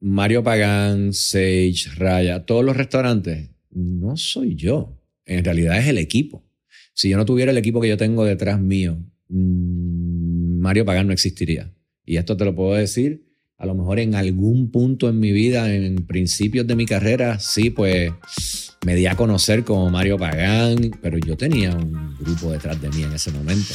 Mario Pagán, Sage, Raya, todos los restaurantes, no soy yo. En realidad es el equipo. Si yo no tuviera el equipo que yo tengo detrás mío, mm, Mario Pagán no existiría. Y esto te lo puedo decir, a lo mejor en algún punto en mi vida, en principios de mi carrera, sí, pues me di a conocer como Mario Pagán, pero yo tenía un grupo detrás de mí en ese momento.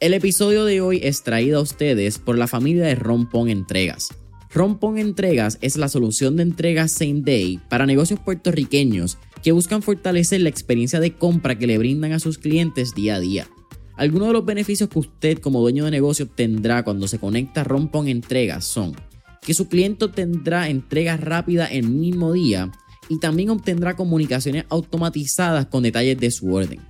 El episodio de hoy es traído a ustedes por la familia de Rompon Entregas. Rompon Entregas es la solución de entregas same day para negocios puertorriqueños que buscan fortalecer la experiencia de compra que le brindan a sus clientes día a día. Algunos de los beneficios que usted como dueño de negocio obtendrá cuando se conecta a Rompon Entregas son que su cliente tendrá entregas rápidas el mismo día y también obtendrá comunicaciones automatizadas con detalles de su orden.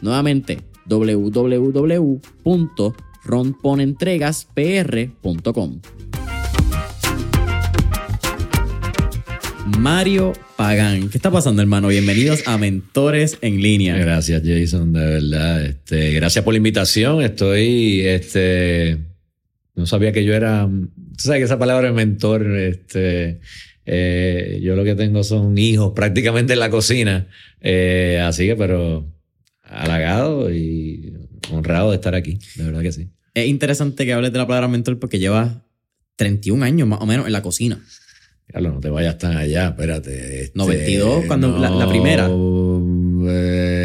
Nuevamente, www.ronponentregaspr.com. Mario Pagán. ¿Qué está pasando, hermano? Bienvenidos a Mentores en Línea. Gracias, Jason, de verdad. Este, gracias por la invitación. Estoy, este, no sabía que yo era, tú sabes que esa palabra es mentor, este, eh, yo lo que tengo son hijos prácticamente en la cocina. Eh, así que, pero halagado y honrado de estar aquí. De verdad que sí. Es interesante que hables de la palabra mentor porque llevas 31 años más o menos en la cocina. Carlos, no te vayas tan allá, espérate. Este, 92, cuando la, primera. Eh,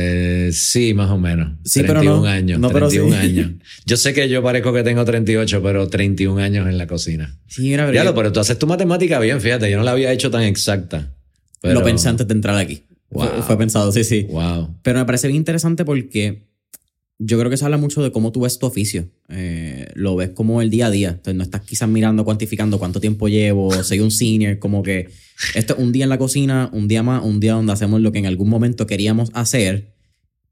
sí, más o menos. Sí, 31 pero no, años. No, 31 años. Yo sé que yo parezco que tengo 38, pero 31 años en la cocina. Sí, era verdad. pero tú haces tu matemática bien, fíjate, yo no la había hecho tan exacta. Lo pensé antes de entrar aquí. Fue, pensado, sí, sí. Wow. Pero me parece bien interesante porque yo creo que se habla mucho de cómo tú ves tu oficio. Eh, lo ves como el día a día. Entonces no estás quizás mirando, cuantificando cuánto tiempo llevo, soy un senior, como que esto es un día en la cocina, un día más, un día donde hacemos lo que en algún momento queríamos hacer.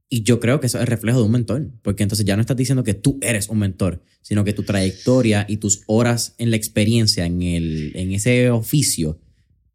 Y yo creo que eso es reflejo de un mentor, porque entonces ya no estás diciendo que tú eres un mentor, sino que tu trayectoria y tus horas en la experiencia, en, el, en ese oficio,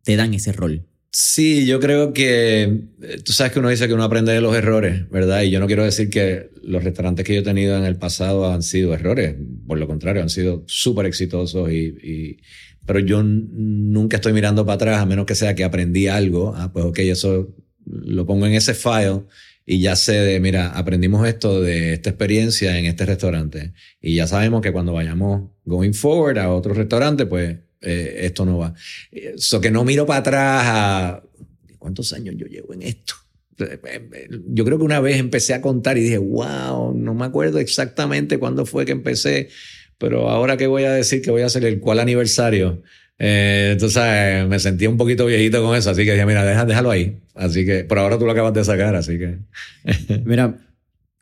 te dan ese rol. Sí, yo creo que eh, tú sabes que uno dice que uno aprende de los errores, ¿verdad? Y yo no quiero decir que los restaurantes que yo he tenido en el pasado han sido errores, por lo contrario, han sido súper exitosos y, pero yo nunca estoy mirando para atrás a menos que sea que aprendí algo, ah, pues ok, eso lo pongo en ese file y ya sé de, mira, aprendimos esto de esta experiencia en este restaurante y ya sabemos que cuando vayamos going forward a otro restaurante, pues eh, esto no va. Eso que no miro para atrás a cuántos años yo llevo en esto. Yo creo que una vez empecé a contar y dije, wow, no me acuerdo exactamente cuándo fue que empecé, pero ahora que voy a decir que voy a hacer el cual aniversario, eh, entonces me sentí un poquito viejito con eso, así que dije, mira, déjalo ahí. Así que, por ahora tú lo acabas de sacar, así que. mira,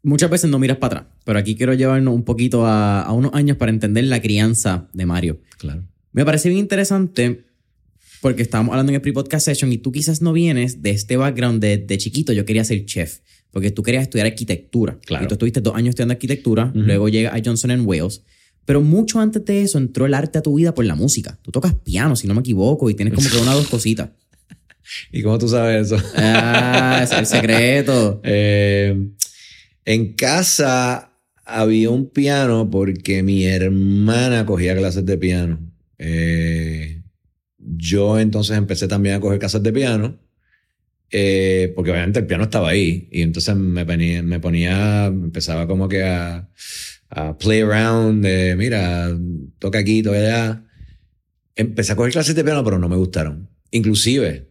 muchas veces no miras para atrás, pero aquí quiero llevarnos un poquito a, a unos años para entender la crianza de Mario. Claro. Me parece bien interesante porque estábamos hablando en el pre-podcast session y tú quizás no vienes de este background de, de chiquito, yo quería ser chef, porque tú querías estudiar arquitectura. Claro. Y tú estuviste dos años estudiando arquitectura, luego llega a Johnson Wales. Pero mucho antes de eso entró el arte a tu vida por la música. Tú tocas piano, si no me equivoco, y tienes como que una o dos cositas. ¿Y cómo tú sabes eso? Ah, es el secreto. Eh, en casa había un piano porque mi hermana cogía clases de piano. Eh, yo entonces empecé también a coger casas de piano, eh, porque obviamente el piano estaba ahí, y entonces me ponía, me ponía empezaba como que a, a play around de, mira, toca aquí, toca allá. empecé a coger clases de piano, pero no me gustaron. Inclusive,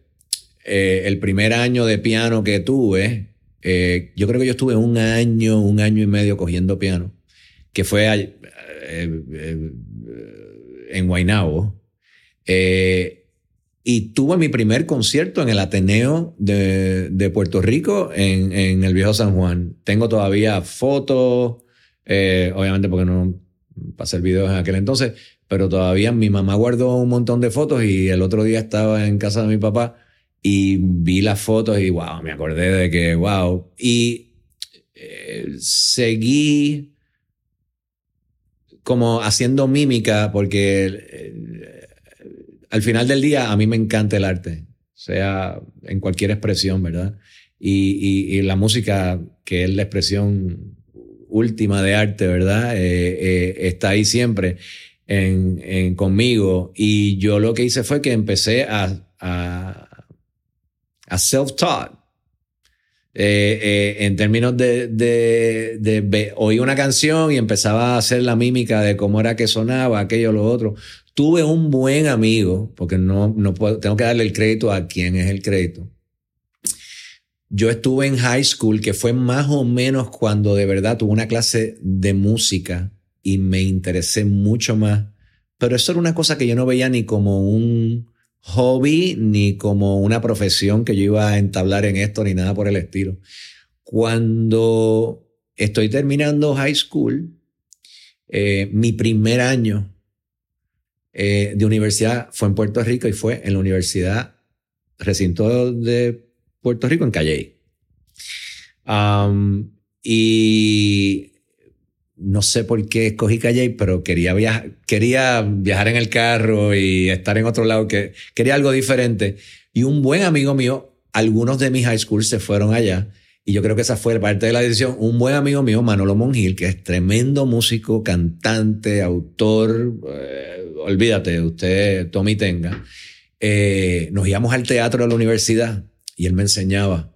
eh, el primer año de piano que tuve, eh, yo creo que yo estuve un año, un año y medio cogiendo piano, que fue eh, en Guaynabo. y tuve mi primer concierto en el Ateneo de, Puerto Rico, en, en, el Viejo San Juan. Tengo todavía fotos, obviamente porque no pasé el video en aquel entonces, pero todavía mi mamá guardó un montón de fotos y el otro día estaba en casa de mi papá y vi las fotos y wow, me acordé de que wow. Y eh, seguí como haciendo mímica porque eh, al final del día a mí me encanta el arte, sea en cualquier expresión, ¿verdad? Y, la música, que es la expresión última de arte, ¿verdad? Eh, está ahí siempre en, conmigo. Y yo lo que hice fue que empecé a, a, self-taught. Eh, eh, en términos de, de, de, oí una canción y empezaba a hacer la mímica de cómo era que sonaba, aquello, lo otro. Tuve un buen amigo, porque no, no puedo, tengo que darle el crédito a quien es el crédito. Yo estuve en high school, que fue más o menos cuando de verdad tuve una clase de música y me interesé mucho más. Pero eso era una cosa que yo no veía ni como un hobby, ni como una profesión que yo iba a entablar en esto, ni nada por el estilo. Cuando estoy terminando high school, eh, mi primer año eh, de universidad fue en Puerto Rico y fue en la Universidad Recinto de Puerto Rico en Calle. y no sé por qué escogí Calle, pero quería, viajar, quería viajar en el carro y estar en otro lado, que quería algo diferente. Y un buen amigo mío, algunos de mis high schools se fueron allá, y yo creo que esa fue parte de la decisión. Un buen amigo mío, Manolo Mongil, que es tremendo músico, cantante, autor, eh, olvídate, usted, Tommy Tenga, eh, nos íbamos al teatro de la universidad y él me enseñaba.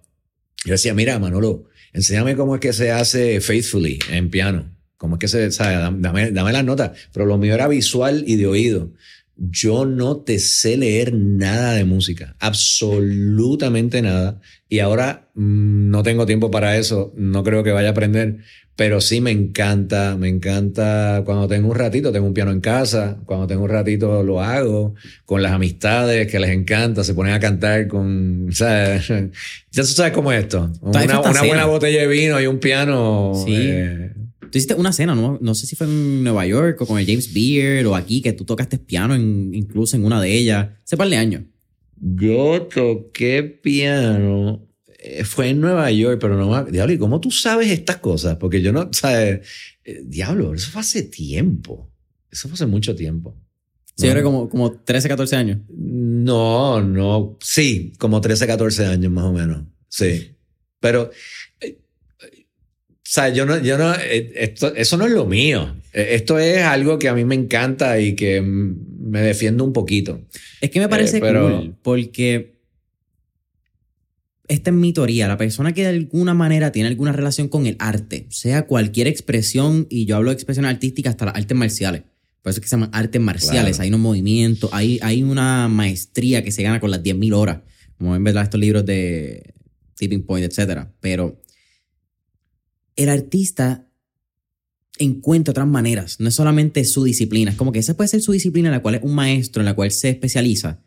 Yo decía, mira, Manolo, enséñame cómo es que se hace Faithfully en piano. ¿Cómo es que se sabe? Dame, dame las notas. Pero lo mío era visual y de oído. Yo no te sé leer nada de música, absolutamente nada. Y ahora mm, no tengo tiempo para eso, no creo que vaya a aprender, pero sí me encanta, me encanta cuando tengo un ratito, tengo un piano en casa, cuando tengo un ratito lo hago, con las amistades que les encanta, se ponen a cantar con, o sea, ya tú sabes cómo es esto, una, buena botella de vino y un piano. Sí. Eh, Tú hiciste una cena, ¿no? no sé si fue en Nueva York o con el James Beard o aquí, que tú tocaste piano incluso en una de ellas. Hace par de años. Yo toqué piano. Eh, fue en Nueva York, pero no Diablo, ¿y cómo tú sabes estas cosas? Porque yo no. ¿sabes? Eh, diablo, eso fue hace tiempo. Eso fue hace mucho tiempo. Sí, era como, como 13, 14 años. No, no. Sí, como 13, 14 años más o menos. Sí. Pero o sea, yo no, yo no, eh, esto, eso no es lo mío. E, esto es algo que a mí me encanta y que me defiendo un poquito. Es que me parece eh, cool porque esta es mi teoría. La persona que de alguna manera tiene alguna relación con el arte, sea cualquier expresión, y yo hablo de expresión artística hasta las artes marciales. Por eso es que se llaman artes marciales. Hay unos movimientos, hay, hay una maestría que se gana con las 10.000 horas. Como ven, ¿verdad? Estos libros de Tipping Point, etc. Pero el artista encuentra otras maneras, no es solamente su disciplina, es como que esa puede ser su disciplina en la cual es un maestro, en la cual se especializa,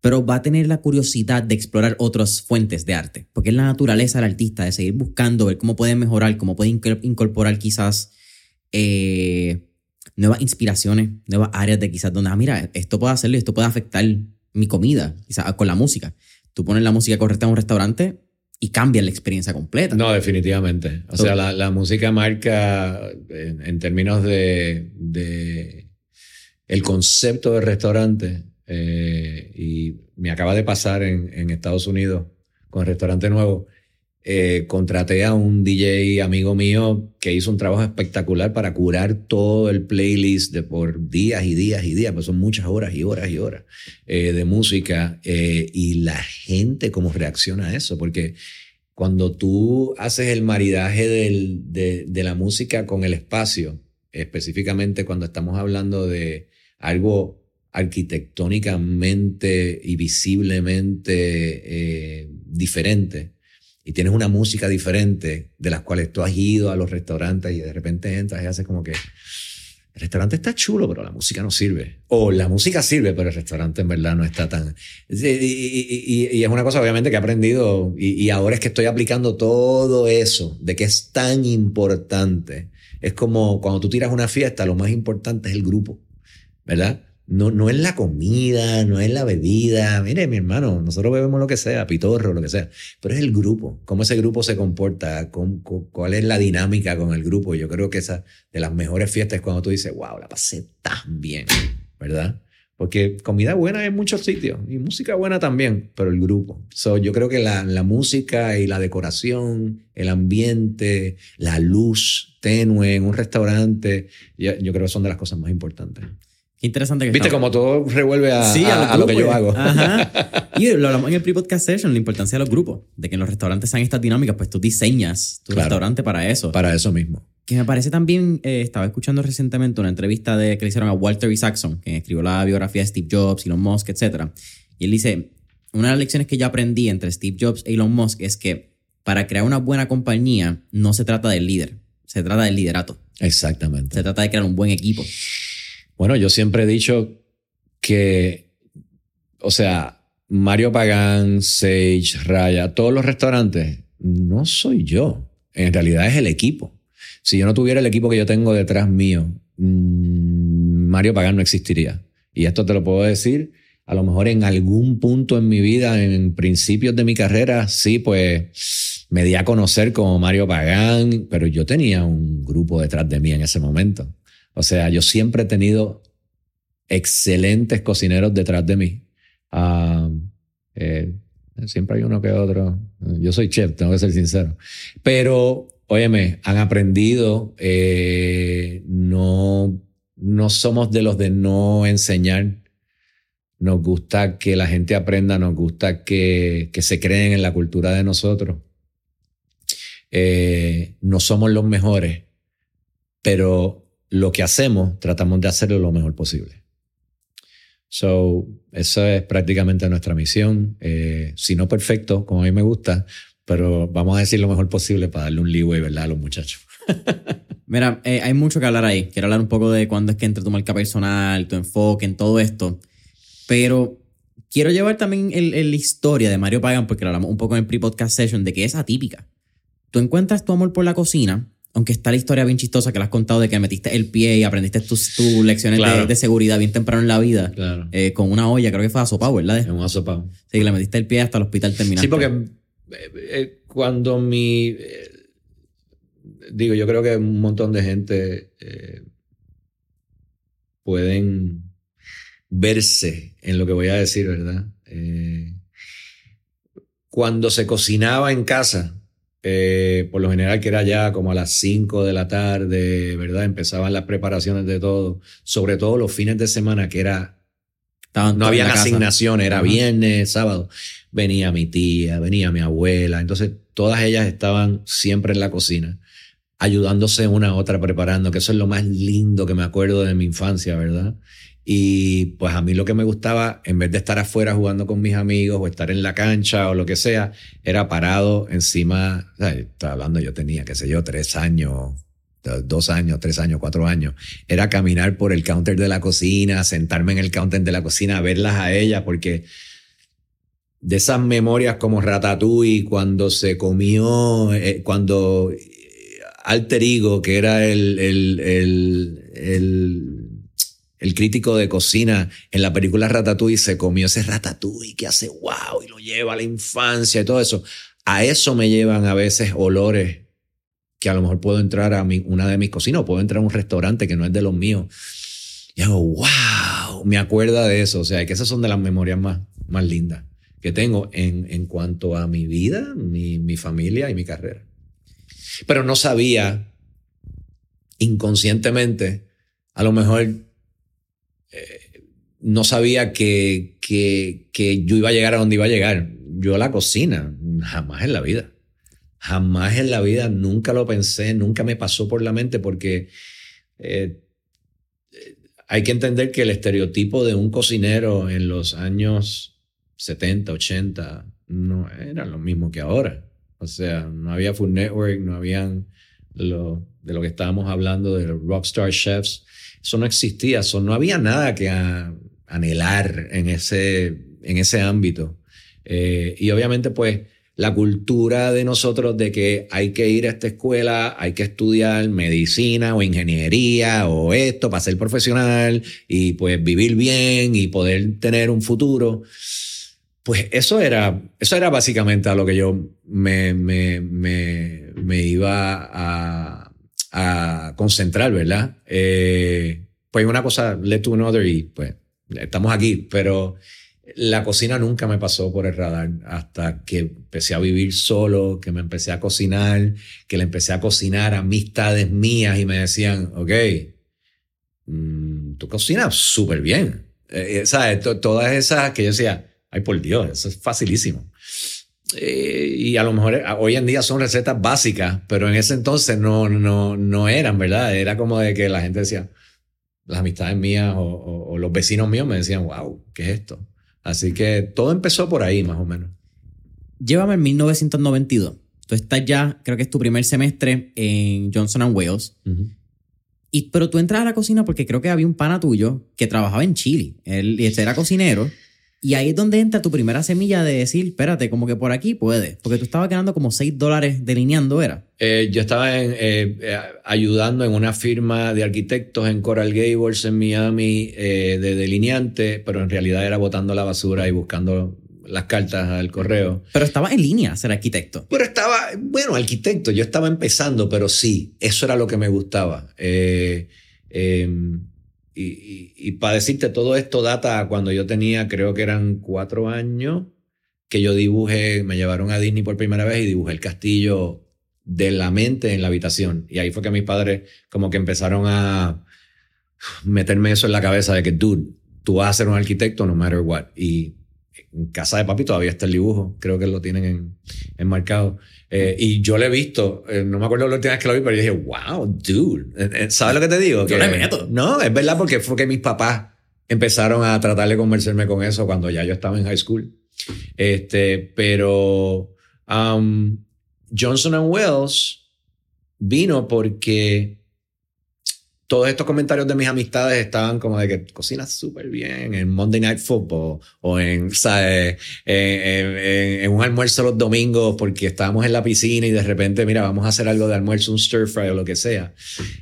pero va a tener la curiosidad de explorar otras fuentes de arte, porque es la naturaleza del artista, de seguir buscando, ver cómo puede mejorar, cómo puede incorporar quizás eh, nuevas inspiraciones, nuevas áreas de quizás donde, ah, mira, esto puede hacerlo, esto puede afectar mi comida, quizás con la música. Tú pones la música correcta en un restaurante, y cambia la experiencia completa. No, definitivamente. O sea, la, música marca en, términos de, el concepto de restaurante. Eh, y me acaba de pasar en, Estados Unidos con el restaurante nuevo. Eh, contraté a un DJ amigo mío que hizo un trabajo espectacular para curar todo el playlist de por días y días y días, pues son muchas horas y horas y horas eh, de música eh, y la gente cómo reacciona a eso, porque cuando tú haces el maridaje de, la música con el espacio, específicamente cuando estamos hablando de algo arquitectónicamente y visiblemente diferente y tienes una música diferente de las cuales tú has ido a los restaurantes y de repente entras y haces como que el restaurante está chulo, pero la música no sirve. O la música sirve, pero el restaurante en verdad no está tan... Y, es una cosa obviamente que he aprendido y, ahora es que estoy aplicando todo eso de que es tan importante. Es como cuando tú tiras una fiesta, lo más importante es el grupo, ¿verdad? No, no es la comida, no es la bebida. Mire, mi hermano, nosotros bebemos lo que sea, pitorro, lo que sea. Pero es el grupo, cómo ese grupo se comporta, cuál es la dinámica con el grupo. Yo creo que esa de las mejores fiestas es cuando tú dices, wow, la pasé tan bien, ¿verdad? Porque comida buena en muchos sitios y música buena también, pero el grupo. So, yo creo que la, la música y la decoración, el ambiente, la luz tenue en un restaurante, yo, yo creo que son de las cosas más importantes interesante que Viste como todo revuelve a, lo que yo hago. Y lo hablamos en el pre-podcast session, la importancia de los grupos, de que en los restaurantes sean estas dinámicas, pues tú diseñas tu restaurante para eso. Para eso mismo. Que me parece también, eh, estaba escuchando recientemente una entrevista de, que le hicieron a Walter Isaacson, que escribió la biografía de Steve Jobs, Elon Musk, etc. Y él dice, una de las lecciones que yo aprendí entre Steve Jobs e Elon Musk es que para crear una buena compañía no se trata del líder, se trata del liderato. Exactamente. Se trata de crear un buen equipo. Bueno, yo siempre he dicho que, o sea, Mario Pagán, Sage, Raya, todos los restaurantes, no soy yo. En realidad es el equipo. Si yo no tuviera el equipo que yo tengo detrás mío, mm, Mario Pagán no existiría. Y esto te lo puedo decir, a lo mejor en algún punto en mi vida, en principios de mi carrera, sí, pues me di a conocer como Mario Pagán, pero yo tenía un grupo detrás de mí en ese momento. O sea, yo siempre he tenido excelentes cocineros detrás de mí. Eh, siempre hay uno que otro. Yo soy chef, tengo que ser sincero. Pero, óyeme, han aprendido. Eh, no, no somos de los de no enseñar. Nos gusta que la gente aprenda, nos gusta que, que se creen en la cultura de nosotros. Eh, no somos los mejores, pero lo que hacemos, tratamos de hacerlo lo mejor posible. So, esa es prácticamente nuestra misión. Eh, si no perfecto, como a mí me gusta, pero vamos a decir lo mejor posible para darle un leeway, ¿verdad? A los muchachos. Mira, eh, hay mucho que hablar ahí. Quiero hablar un poco de cuándo es que entra tu marca personal, tu enfoque en todo esto. Pero quiero llevar también la historia de Mario Pagan, porque lo hablamos un poco en el pre-podcast session, de que es atípica. Tú encuentras tu amor por la cocina aunque está la historia bien chistosa que le has contado de que metiste el pie y aprendiste tus, lecciones de, seguridad bien temprano en la vida, claro. Eh, con una olla, creo que fue asopado, ¿verdad? En un asopado. Sí, le metiste el pie hasta el hospital terminal. Sí, porque eh, eh, cuando mi... digo, yo creo que un montón de gente pueden verse en lo que voy a decir, ¿verdad? cuando se cocinaba en casa, eh, por lo general que era ya como a las 5 de la tarde, ¿verdad? Empezaban las preparaciones de todo, sobre todo los fines de semana que era... no había asignaciones, era viernes, sábado. Venía mi tía, venía mi abuela, entonces todas ellas estaban siempre en la cocina, ayudándose una a otra preparando, que eso es lo más lindo que me acuerdo de mi infancia, ¿verdad? Y pues a mí lo que me gustaba, en vez de estar afuera jugando con mis amigos o estar en la cancha o lo que sea, era parado encima, estaba hablando, yo tenía, qué sé yo, tres años, dos años, tres años, cuatro años. Era caminar por el counter de la cocina, sentarme en el counter de la cocina, verlas a ellas, porque de esas memorias como Ratatouille, cuando se comió, eh, cuando eh, Alter Ego, que era el, el, el el crítico de cocina en la película Ratatouille se comió ese Ratatouille que hace wow y lo lleva a la infancia y todo eso. A eso me llevan a veces olores que a lo mejor puedo entrar a mi, una de mis cocinas o puedo entrar a un restaurante que no es de los míos. Y hago, wow, me acuerda de eso. O sea, que esas son de las memorias más, más lindas que tengo en, en cuanto a mi vida, mi, mi familia y mi carrera. Pero no sabía inconscientemente, a lo mejor no sabía que, que, que, yo iba a llegar a donde iba a llegar. Yo a la cocina, jamás en la vida. Jamás en la vida, nunca lo pensé, nunca me pasó por la mente porque eh, hay que entender que el estereotipo de un cocinero en los años 70, 80 no era lo mismo que ahora. O sea, no había Food Network, no habían lo, de lo que estábamos hablando de rockstar chefs. Eso no existía, eso no había nada que anhelar en ese, en ese ámbito. Eh, y obviamente, pues, la cultura de nosotros de que hay que ir a esta escuela, hay que estudiar medicina o ingeniería o esto para ser profesional y pues vivir bien y poder tener un futuro. Pues eso era, eso era básicamente a lo que yo me, me, me, me iba a, a, concentrar, ¿verdad? Eh, pues una cosa led to another y pues estamos aquí, pero la cocina nunca me pasó por el radar hasta que empecé a vivir solo, que me empecé a cocinar, que le empecé a cocinar amistades mías y me decían, ok, mm, tú cocinas súper bien. Eh, eh, ¿Sabes? Todas esas que yo decía, Ay, por Dios, eso es facilísimo. Eh, y a lo mejor eh, hoy en día son recetas básicas, pero en ese entonces no, no, no eran, ¿verdad? Era como de que la gente decía, las amistades mías o, los vecinos míos me decían, wow, ¿qué es esto? Así que todo empezó por ahí, más o menos. Llévame en 1992. Tú estás ya, creo que es tu primer semestre en Johnson Wales. y, pero tú entras a la cocina porque creo que había un pana tuyo que trabajaba en Chile. Él, él era cocinero. Y ahí es donde entra tu primera semilla de decir, espérate, como que por aquí puede. Porque tú estabas ganando como 6 dólares delineando, ¿era? Eh, yo estaba eh, eh, ayudando en una firma de arquitectos en Coral Gables, en Miami, de delineante, pero en realidad era botando la basura y buscando las cartas al correo. Pero estaba en línea ser arquitecto. Pero estaba, bueno, arquitecto, yo estaba empezando, pero sí, eso era lo que me gustaba. Eh, em, y, para decirte, todo esto data cuando yo tenía, creo que eran cuatro años, que yo dibujé, me llevaron a Disney por primera vez y dibujé el castillo de la mente en la habitación. Y ahí fue que mis padres como que empezaron a meterme eso en la cabeza de que, dude, tú vas a ser un arquitecto no matter what. Y en casa de papi todavía está el dibujo, creo que lo tienen en, enmarcado. Eh, y yo lo he visto, eh, no me acuerdo la última vez que lo vi, pero yo dije, wow, dude, eh, ¿sabes lo que te digo? Que, meto. No, es verdad porque fue que mis papás empezaron a tratar de convencerme con eso cuando ya yo estaba en high school. Este, pero um, Johnson Wells vino porque todos estos comentarios de mis amistades estaban como de que cocinas súper bien en Monday Night Football o en, ¿sabes? En, un almuerzo los domingos porque estábamos en la piscina y de repente, mira, vamos a hacer algo de almuerzo, un stir fry o lo que sea.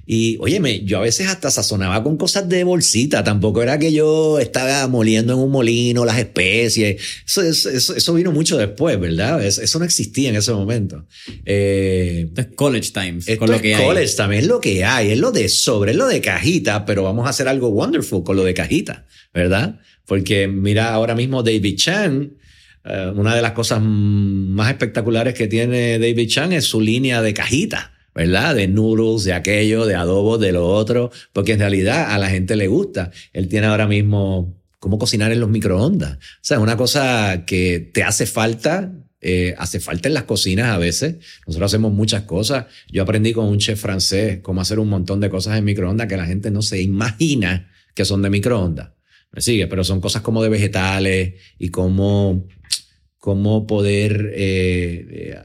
Y, óyeme, yo a veces hasta sazonaba con cosas de bolsita. Tampoco era que yo estaba moliendo en un molino las especies. Eso, eso, eso vino mucho después, ¿verdad? Eso, no existía en ese momento. Eh, esto es college times. Esto con lo que es college también es lo que hay. Es lo de sobre lo de cajita, pero vamos a hacer algo wonderful con lo de cajita, ¿verdad? Porque mira ahora mismo David Chan, eh, una de las cosas más espectaculares que tiene David Chan es su línea de cajita. ¿verdad? De noodles, de aquello, de adobo, de lo otro, porque en realidad a la gente le gusta. Él tiene ahora mismo cómo cocinar en los microondas. O sea, es una cosa que te hace falta eh, hace falta en las cocinas a veces. Nosotros hacemos muchas cosas. Yo aprendí con un chef francés cómo hacer un montón de cosas en microondas que la gente no se imagina que son de microondas. Me sigue, pero son cosas como de vegetales y cómo, cómo poder eh, eh,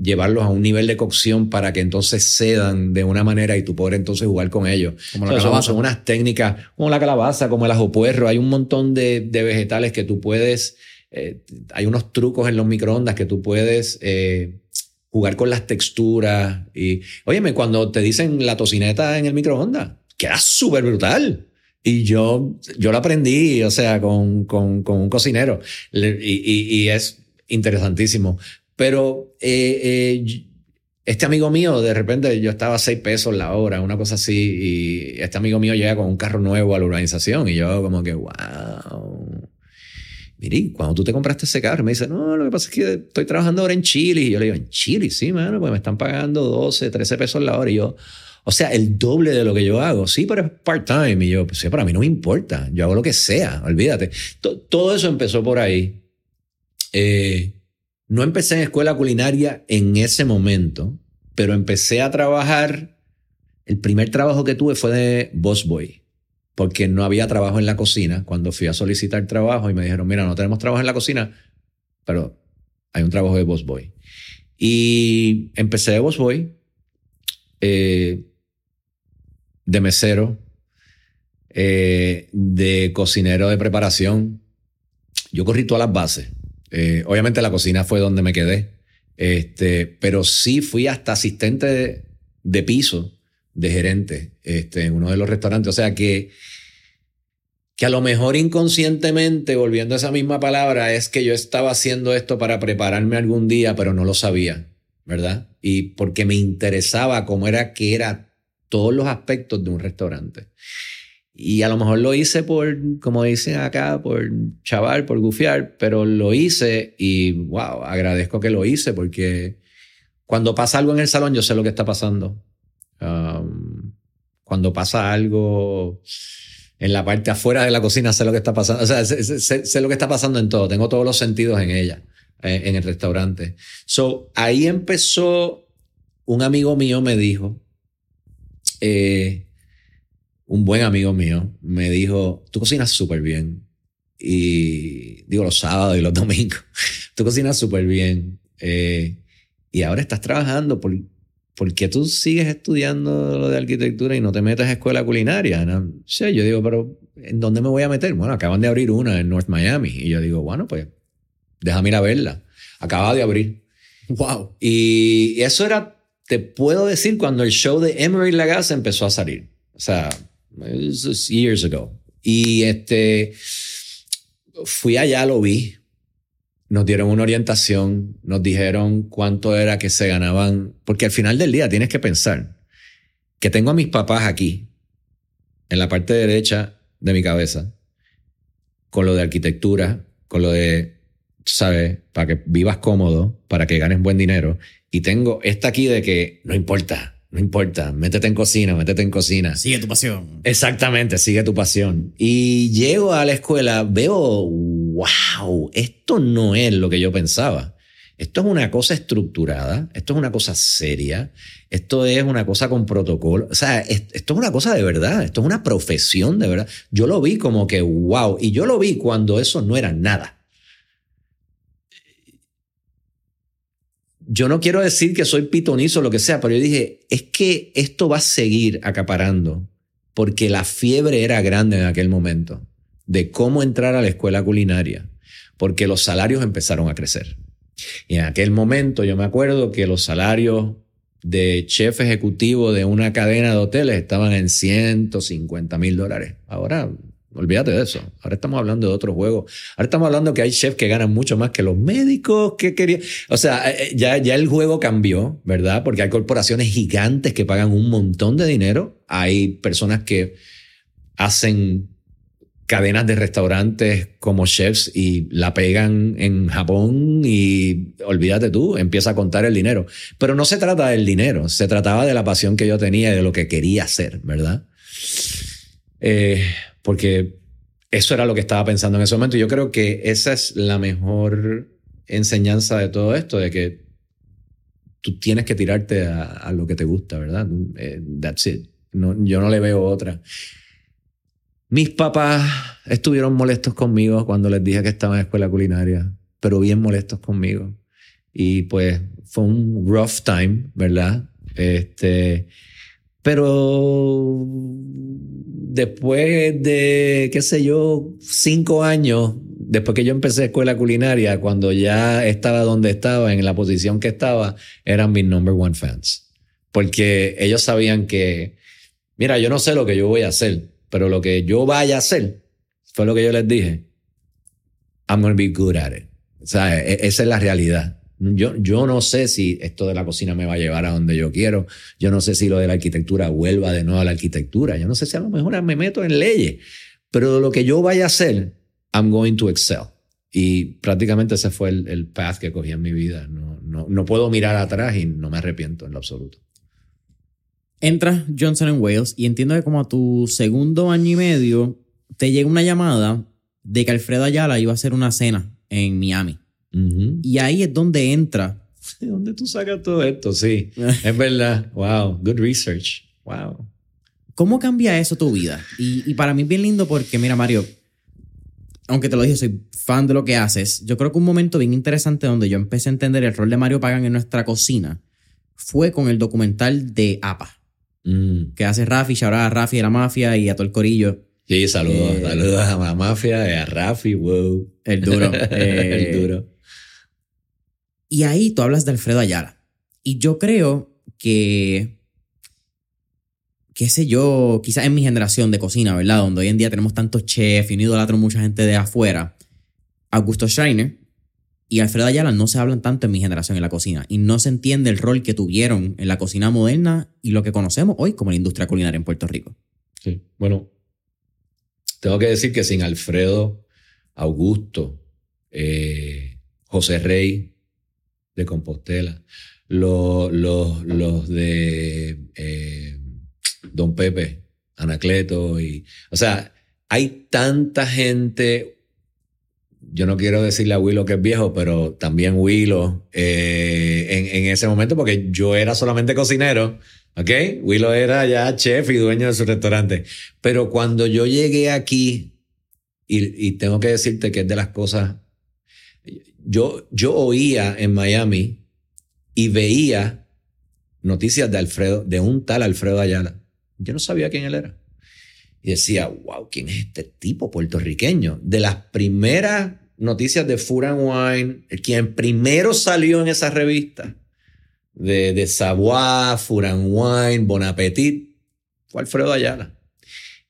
llevarlos a un nivel de cocción para que entonces cedan de una manera y tú poder entonces jugar con ellos. Como la calabaza. Son, unas técnicas como la calabaza, como el ajo puerro. Hay un montón de, de vegetales que tú puedes eh, hay unos trucos en los microondas que tú puedes eh, jugar con las texturas. Y, óyeme, cuando te dicen la tocineta en el microondas, queda súper brutal. Y yo, yo lo aprendí, o sea, con, con, un cocinero. Y, y, es interesantísimo. Pero eh, este amigo mío, de repente yo estaba a seis pesos la hora, una cosa así, y este amigo mío llega con un carro nuevo a la urbanización y yo como que, wow mire, cuando tú te compraste ese carro, me dice, no, lo que pasa es que estoy trabajando ahora en Chile. Y yo le digo, en Chile, sí, mano, pues me están pagando 12, 13 pesos la hora. Y yo, o sea, el doble de lo que yo hago. Sí, pero es part-time. Y yo, pues sí, para mí no me importa. Yo hago lo que sea, olvídate. todo eso empezó por ahí. Eh, no empecé en escuela culinaria en ese momento, pero empecé a trabajar. El primer trabajo que tuve fue de boss boy porque no había trabajo en la cocina. Cuando fui a solicitar trabajo y me dijeron, mira, no tenemos trabajo en la cocina, pero hay un trabajo de boss boy. Y empecé de boss boy, eh, de mesero, eh, de cocinero de preparación. Yo corrí todas las bases. Eh, obviamente la cocina fue donde me quedé, este, pero sí fui hasta asistente de, piso, de gerente, este, en uno de los restaurantes. O sea que, que a lo mejor inconscientemente, volviendo a esa misma palabra, es que yo estaba haciendo esto para prepararme algún día, pero no lo sabía, ¿verdad? Y porque me interesaba cómo era que era todos los aspectos de un restaurante. Y a lo mejor lo hice por, como dicen acá, por chaval, por gufiar, pero lo hice y wow, agradezco que lo hice porque cuando pasa algo en el salón yo sé lo que está pasando. Um, cuando pasa algo en la parte afuera de la cocina sé lo que está pasando. O sea, sé, lo que está pasando en todo. Tengo todos los sentidos en ella, eh, en el restaurante. So, ahí empezó, un amigo mío me dijo, eh, un buen amigo mío me dijo, tú cocinas súper bien. Y digo los sábados y los domingos, tú cocinas súper bien. Eh, y ahora estás trabajando. ¿Por, ¿Por qué tú sigues estudiando lo de arquitectura y no te metes a escuela culinaria? ¿no? Sí, yo digo, pero ¿en dónde me voy a meter? Bueno, acaban de abrir una en North Miami. Y yo digo, bueno, pues déjame ir a verla. Acaba de abrir. Wow. Y eso era, te puedo decir, cuando el show de Emery Lagasse empezó a salir. O sea, years ago. Y este, fui allá, lo vi. Nos dieron una orientación, nos dijeron cuánto era que se ganaban, porque al final del día tienes que pensar que tengo a mis papás aquí, en la parte derecha de mi cabeza, con lo de arquitectura, con lo de, ¿sabes? Para que vivas cómodo, para que ganes buen dinero. Y tengo esta aquí de que no importa, no importa, métete en cocina, métete en cocina. Sigue tu pasión. Exactamente, sigue tu pasión. Y llego a la escuela, veo, wow, esto no es lo que yo pensaba. Esto es una cosa estructurada, esto es una cosa seria, esto es una cosa con protocolo. O sea, esto es una cosa de verdad, esto es una profesión de verdad. Yo lo vi como que, wow, y yo lo vi cuando eso no era nada. yo no quiero decir que soy pitonizo o lo que sea, pero yo dije, es que esto va a seguir acaparando, porque la fiebre era grande en aquel momento de cómo entrar a la escuela culinaria, porque los salarios empezaron a crecer. Y en aquel momento yo me acuerdo que los salarios de chef ejecutivo de una cadena de hoteles estaban en 150 mil dólares. Ahora Olvídate de eso. Ahora estamos hablando de otro juego. Ahora estamos hablando que hay chefs que ganan mucho más que los médicos que querían. O sea, eh, eh, ya, ya el juego cambió, ¿verdad? Porque hay corporaciones gigantes que pagan un montón de dinero. Hay personas que hacen cadenas de restaurantes como chefs y la pegan en Japón y olvídate tú, empieza a contar el dinero. Pero no se trata del dinero, se trataba de la pasión que yo tenía y de lo que quería hacer, ¿verdad? Eh, porque eso era lo que estaba pensando en ese momento. Yo creo que esa es la mejor enseñanza de todo esto, de que tú tienes que tirarte a, lo que te gusta, ¿verdad? Eh, that's it. No, yo no le veo otra. Mis papás estuvieron molestos conmigo cuando les dije que estaba en escuela culinaria, pero bien molestos conmigo. Y pues fue un rough time, ¿verdad? Este, pero después de, qué sé yo, cinco años, después que yo empecé escuela culinaria, cuando ya estaba donde estaba, en la posición que estaba, eran mis number one fans. Porque ellos sabían que, mira, yo no sé lo que yo voy a hacer, pero lo que yo vaya a hacer, fue lo que yo les dije, I'm to be good at it. O sea, e, esa es la realidad. Yo, yo no sé si esto de la cocina me va a llevar a donde yo quiero. Yo no sé si lo de la arquitectura vuelva de nuevo a la arquitectura. Yo no sé si a lo mejor me meto en leyes. Pero lo que yo vaya a hacer, I'm going to excel. Y prácticamente ese fue el, el path que cogí en mi vida. No, no, no puedo mirar atrás y no me arrepiento en lo absoluto. Entras Johnson Wales y entiendo que como a tu segundo año y medio te llega una llamada de que Alfredo Ayala iba a hacer una cena en Miami. Y ahí es donde entra. ¿De dónde tú sacas todo esto? Sí, es verdad. Wow, good research. Wow. ¿Cómo cambia eso tu vida? Y, y para mí es bien lindo porque, mira, Mario, aunque te lo dije, soy fan de lo que haces. Yo creo que un momento bien interesante donde yo empecé a entender el rol de Mario Pagan en nuestra cocina fue con el documental de APA, Mm. que hace Rafi, ahora a Rafi de la mafia y a todo el corillo. Sí, saludos, Eh, saludos a la mafia, y a Rafi, wow. El duro. eh, el duro. Y ahí tú hablas de Alfredo Ayala. Y yo creo que, qué sé yo, quizás en mi generación de cocina, ¿verdad? Donde hoy en día tenemos tantos chefs y no idolatro mucha gente de afuera. Augusto Schreiner y Alfredo Ayala no se hablan tanto en mi generación en la cocina. Y no se entiende el rol que tuvieron en la cocina moderna y lo que conocemos hoy como la industria culinaria en Puerto Rico. Sí. Bueno, tengo que decir que sin Alfredo, Augusto, eh, José Rey de Compostela, los, los, los de eh, Don Pepe, Anacleto, y, o sea, hay tanta gente, yo no quiero decirle a Willow que es viejo, pero también Willow eh, en, en ese momento, porque yo era solamente cocinero, ¿ok? Willow era ya chef y dueño de su restaurante. Pero cuando yo llegué aquí, y, y tengo que decirte que es de las cosas, yo, yo oía en Miami y veía noticias de Alfredo, de un tal Alfredo Ayala. Yo no sabía quién él era. Y decía, wow, ¿quién es este tipo puertorriqueño? De las primeras noticias de Food and Wine, quien primero salió en esa revista de, de Savoy, Food and Wine, Bon Appetit, fue Alfredo Ayala.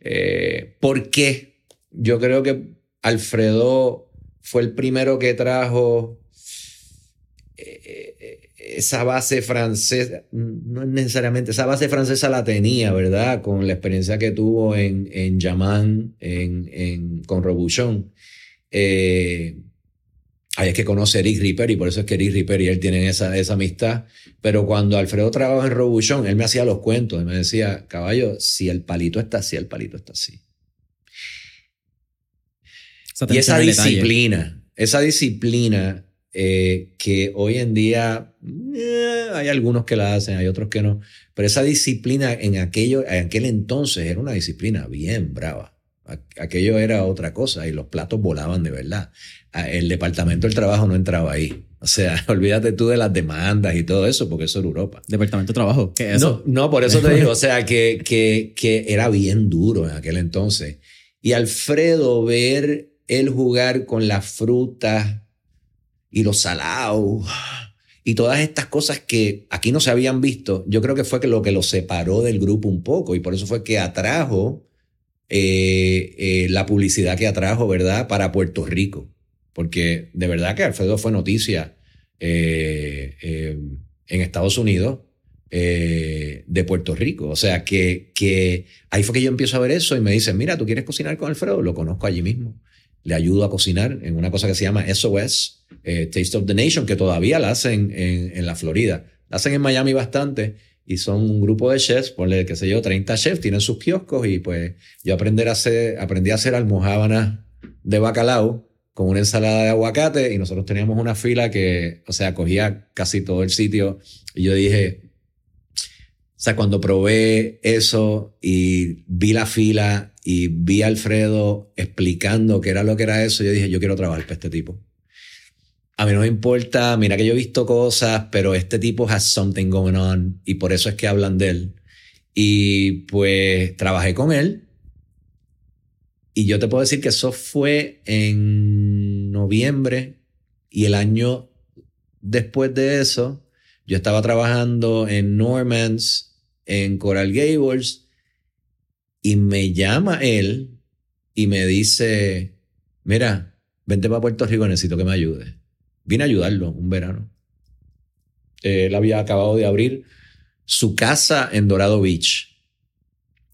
Eh, ¿Por qué? Yo creo que Alfredo fue el primero que trajo eh, eh, esa base francesa, no es necesariamente, esa base francesa la tenía, ¿verdad? Con la experiencia que tuvo en, en Yaman, en, en, con Robuchon. Eh, ahí es que conoce a Eric Ripper y por eso es que Eric Ripper y él tienen esa, esa amistad. Pero cuando Alfredo trabajaba en Robuchon, él me hacía los cuentos y me decía, caballo, si el palito está así, el palito está así. Y esa disciplina, esa disciplina eh, que hoy en día eh, hay algunos que la hacen, hay otros que no, pero esa disciplina en, aquello, en aquel entonces era una disciplina bien brava. Aquello era otra cosa y los platos volaban de verdad. El departamento del trabajo no entraba ahí. O sea, olvídate tú de las demandas y todo eso, porque eso era Europa. Departamento de trabajo, ¿qué es eso? No, no por eso te digo, o sea, que, que, que era bien duro en aquel entonces. Y Alfredo ver él jugar con las frutas y los salados y todas estas cosas que aquí no se habían visto, yo creo que fue lo que lo separó del grupo un poco y por eso fue que atrajo eh, eh, la publicidad que atrajo, ¿verdad?, para Puerto Rico. Porque de verdad que Alfredo fue noticia eh, en Estados Unidos de Puerto Rico. O sea, que, que ahí fue que yo empiezo a ver eso y me dicen, mira, ¿tú quieres cocinar con Alfredo? Lo conozco allí mismo le ayudo a cocinar en una cosa que se llama SOS, eh, Taste of the Nation, que todavía la hacen en, la Florida. La hacen en Miami bastante y son un grupo de chefs, ponle, qué sé yo, 30 chefs, tienen sus kioscos y pues yo aprendí a hacer, aprendí a hacer almohábanas de bacalao con una ensalada de aguacate y nosotros teníamos una fila que, o sea, cogía casi todo el sitio y yo dije, o sea, cuando probé eso y vi la fila y vi a Alfredo explicando qué era lo que era eso, yo dije, yo quiero trabajar para este tipo. A mí no me importa, mira que yo he visto cosas, pero este tipo has something going on y por eso es que hablan de él. Y pues trabajé con él y yo te puedo decir que eso fue en noviembre y el año después de eso, yo estaba trabajando en Normans, en Coral Gables, y me llama él y me dice, mira, vente para Puerto Rico, necesito que me ayudes. Vine a ayudarlo un verano. Él había acabado de abrir su casa en Dorado Beach,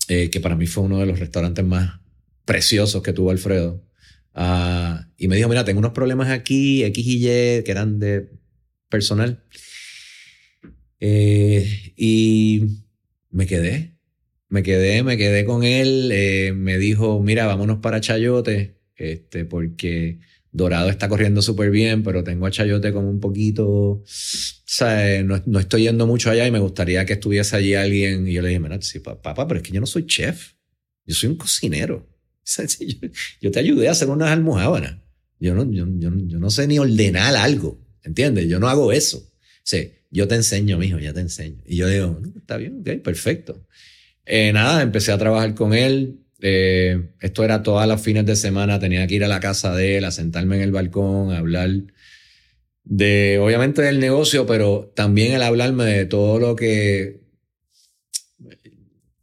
eh, que para mí fue uno de los restaurantes más preciosos que tuvo Alfredo. Uh, y me dijo, mira, tengo unos problemas aquí, X y Y, que eran de personal. Eh, y me quedé, me quedé, me quedé con él. Eh, me dijo, mira, vámonos para Chayote, este, porque Dorado está corriendo súper bien, pero tengo a Chayote como un poquito, o sea, no, no, estoy yendo mucho allá y me gustaría que estuviese allí alguien. Y yo le dije, mira, sí, papá, pero es que yo no soy chef, yo soy un cocinero. yo, te ayudé a hacer unas almohábanas. Yo no, yo, yo, yo no sé ni ordenar algo, ¿entiendes? Yo no hago eso. Sí, yo te enseño, mijo, ya te enseño. Y yo digo, está bien, ok, perfecto. Eh, nada, empecé a trabajar con él. Eh, esto era todas las fines de semana, tenía que ir a la casa de él, a sentarme en el balcón, a hablar de, obviamente, del negocio, pero también el hablarme de todo lo que,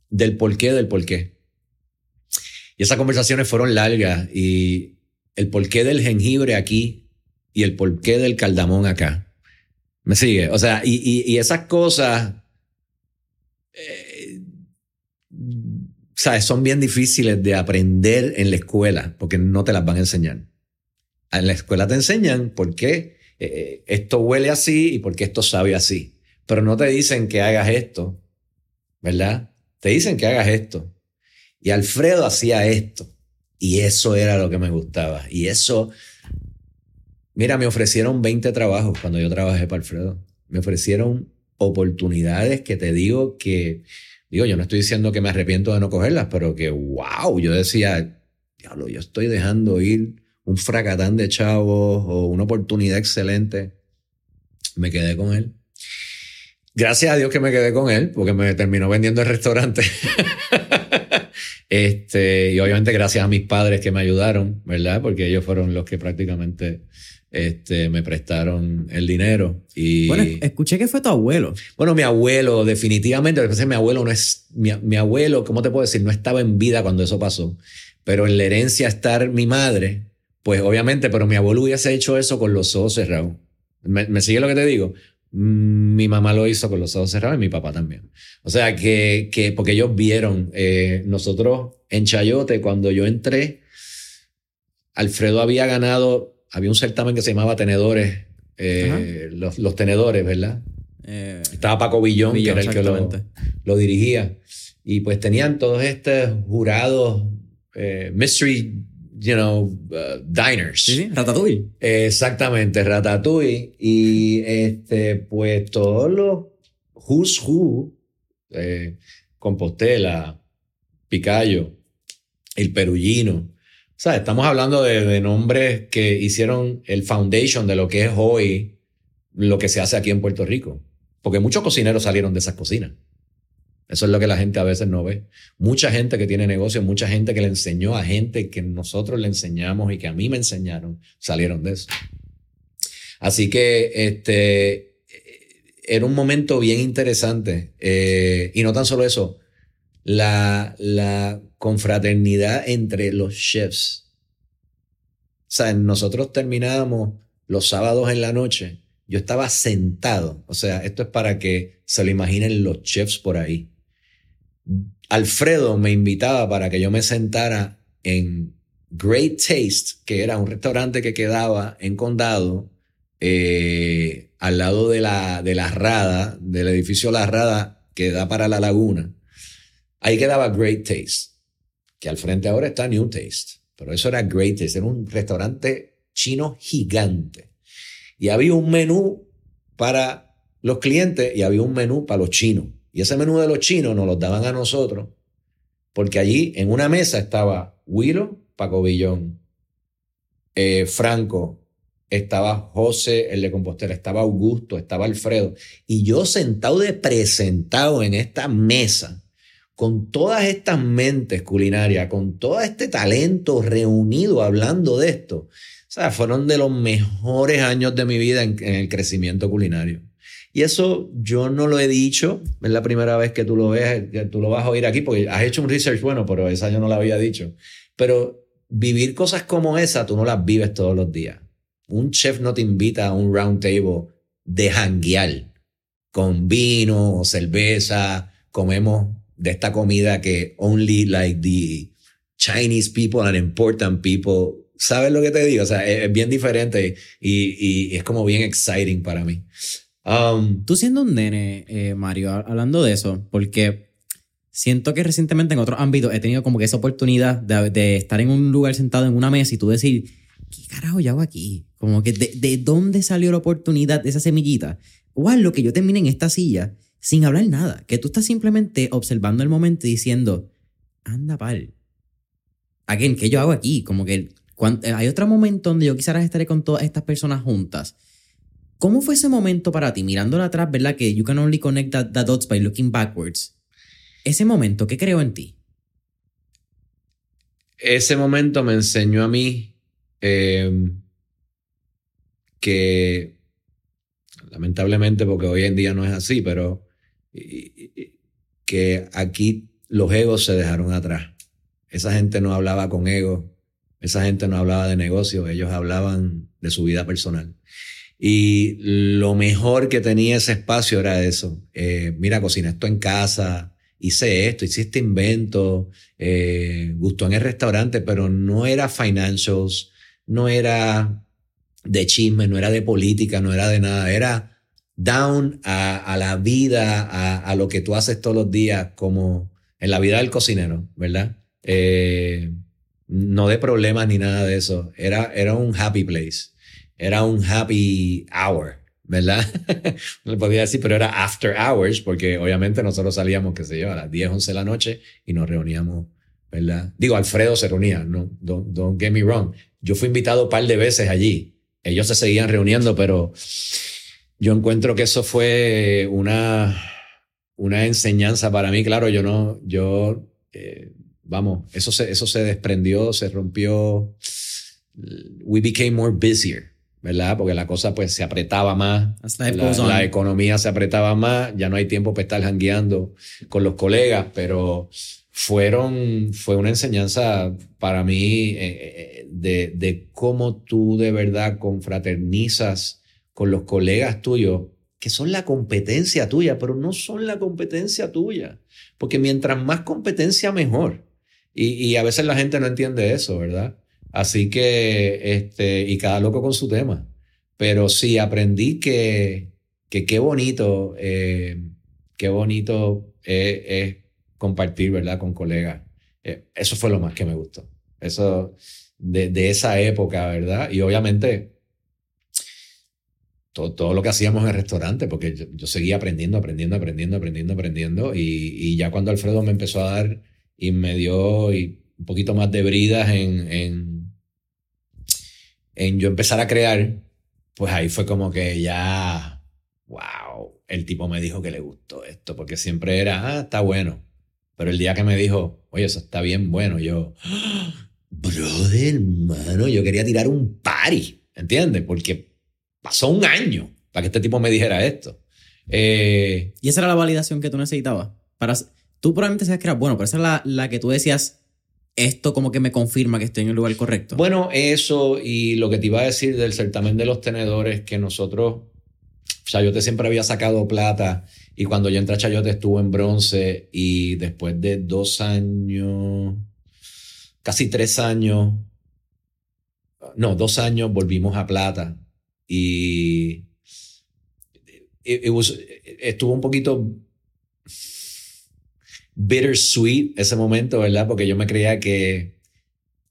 del porqué del porqué. Y esas conversaciones fueron largas y el porqué del jengibre aquí y el porqué del caldamón acá. ¿Me sigue? O sea, y, esas cosas, eh, ¿sabes? Son bien difíciles de aprender en la escuela porque no te las van a enseñar. En la escuela te enseñan por qué eh, esto huele así y por qué esto sabe así. Pero no te dicen que hagas esto, ¿verdad? Te dicen que hagas esto. Y Alfredo hacía esto. Y eso era lo que me gustaba. Y eso, mira, me ofrecieron 20 trabajos cuando yo trabajé para Alfredo. Me ofrecieron oportunidades que te digo que, digo, yo no estoy diciendo que me arrepiento de no cogerlas, pero que, wow, yo decía, diablo, yo estoy dejando ir un fracatán de chavos o una oportunidad excelente. Me quedé con él. Gracias a Dios que me quedé con él, porque me terminó vendiendo el restaurante. Este, y obviamente gracias a mis padres que me ayudaron, ¿verdad? Porque ellos fueron los que prácticamente este, me prestaron el dinero. Y, bueno, escuché que fue tu abuelo. Bueno, mi abuelo, definitivamente, mi abuelo no es, mi, mi, abuelo, ¿cómo te puedo decir? No estaba en vida cuando eso pasó, pero en la herencia estar mi madre, pues obviamente, pero mi abuelo hubiese hecho eso con los ojos cerrados. ¿Me, me sigue lo que te digo? Mm, mi mamá lo hizo con los ojos cerrados y mi papá también. O sea, que, que porque ellos vieron, eh, nosotros en Chayote, cuando yo entré, Alfredo había ganado, había un certamen que se llamaba Tenedores, eh, los, los, Tenedores, ¿verdad? Eh, Estaba Paco Villón, que era el que lo, lo, dirigía. Y pues tenían todos estos jurados, mystery you know, uh, diners. Sí, sí, Ratatouille. exactamente, Ratatouille. Y este, pues todos los Who's Who, eh, Compostela, Picayo, El Perullino. Sea, estamos hablando de, de, nombres que hicieron el foundation de lo que es hoy lo que se hace aquí en Puerto Rico. Porque muchos cocineros salieron de esas cocinas. Eso es lo que la gente a veces no ve. Mucha gente que tiene negocios, mucha gente que le enseñó a gente que nosotros le enseñamos y que a mí me enseñaron, salieron de eso. Así que este, era un momento bien interesante. Eh, y no tan solo eso, la, la confraternidad entre los chefs. O sea, nosotros terminábamos los sábados en la noche. Yo estaba sentado. O sea, esto es para que se lo imaginen los chefs por ahí Alfredo me invitaba para que yo me sentara en Great Taste, que era un restaurante que quedaba en Condado, eh, al lado de la, de la Rada, del edificio La Rada que da para la laguna. Ahí quedaba Great Taste, que al frente ahora está New Taste, pero eso era Great Taste, era un restaurante chino gigante. Y había un menú para los clientes y había un menú para los chinos. Y ese menú de los chinos nos lo daban a nosotros, porque allí en una mesa estaba Willow, Paco Villón, eh, Franco, estaba José, el de Compostela, estaba Augusto, estaba Alfredo. Y yo sentado de presentado en esta mesa, con todas estas mentes culinarias, con todo este talento reunido hablando de esto. O sea, fueron de los mejores años de mi vida en el crecimiento culinario. Y eso yo no lo he dicho, es la primera vez que tú lo ves, que tú lo vas a oír aquí, porque has hecho un research bueno, pero esa yo no la había dicho. Pero vivir cosas como esa, tú no las vives todos los días. Un chef no te invita a un round table de janguear con vino o cerveza, comemos de esta comida que only like the Chinese people and important people ¿Sabes lo que te digo? O sea, es, bien diferente y, y, es como bien exciting para mí. Um, Tú siendo un nene, eh, Mario, hablando de eso, porque siento que recientemente en otros ámbitos he tenido como que esa oportunidad de, estar en un lugar sentado en una mesa y tú decir, ¿qué carajo yo hago aquí? Como que de, de dónde salió la oportunidad de esa semillita. O lo que yo termine en esta silla sin hablar nada. Que tú estás simplemente observando el momento y diciendo, anda pal. Again, ¿qué yo hago aquí? Como que hay otro momento donde yo quisiera estar con todas estas personas juntas. ¿Cómo fue ese momento para ti? Mirándola atrás, ¿verdad? Que you can only connect the, dots by looking backwards. Ese momento, ¿qué creó en ti? Ese momento me enseñó a mí em, que, lamentablemente, porque hoy en día no es así, pero que aquí los egos se dejaron atrás. Esa gente no hablaba con egos, esa gente no hablaba de negocios, ellos hablaban de su vida personal. Y lo mejor que tenía ese espacio era eso. Eh, mira, cocina esto en casa, hice esto, hice este invento, eh, gustó en el restaurante, pero no era financials, no era de chisme, no era de política, no era de nada, era down a, la vida, a, lo que tú haces todos los días, como en la vida del cocinero, ¿verdad? Eh, no de problemas ni nada de eso. Era, era un happy place. Era un happy hour, ¿verdad? no le podía decir, pero era after hours, porque obviamente nosotros salíamos, qué sé yo, a las 10, 11 de la noche y nos reuníamos, ¿verdad? Digo, Alfredo se reunía, no, don't, don't get me wrong. Yo fui invitado un par de veces allí. Ellos se seguían reuniendo, pero yo encuentro que eso fue una, una enseñanza para mí. Claro, yo no, yo, eh, vamos, eso se, eso se desprendió, se rompió. We became more busier, ¿verdad? Porque la cosa pues se apretaba más. La, la, economía se apretaba más. Ya no hay tiempo para estar jangueando con los colegas, pero fueron, fue una enseñanza para mí eh, eh, de, de cómo tú de verdad confraternizas con los colegas tuyos que son la competencia tuya, pero no son la competencia tuya, porque mientras más competencia, mejor. Y, a veces la gente no entiende eso, ¿verdad? Así que, este, y cada loco con su tema. Pero sí, aprendí que, que qué bonito, eh, qué bonito es, compartir, ¿verdad? Con colegas. Eh, eso fue lo más que me gustó. Eso, de, de esa época, ¿verdad? Y obviamente, todo, lo que hacíamos en el restaurante, porque yo, seguía aprendiendo, aprendiendo, aprendiendo, aprendiendo, aprendiendo. Y, ya cuando Alfredo me empezó a dar y me dio un poquito más de bridas en, en, en yo empezar a crear, pues ahí fue como que ya, wow, el tipo me dijo que le gustó esto, porque siempre era, ah, está bueno. Pero el día que me dijo, oye, eso está bien bueno, yo, ¡Ah! brother, hermano, yo quería tirar un party, ¿entiendes? Porque pasó un año para que este tipo me dijera esto. Eh, y esa era la validación que tú necesitabas. Para, tú probablemente sabes que era bueno, pero esa era la, que tú decías, esto como que me confirma que estoy en el lugar correcto. Bueno, eso y lo que te iba a decir del certamen de los tenedores, que nosotros, Chayote siempre había sacado plata y cuando yo entré a Chayote estuvo en bronce y después de dos años, casi tres años, no, dos años volvimos a plata y estuvo un poquito bittersweet ese momento, ¿verdad? Porque yo me creía que,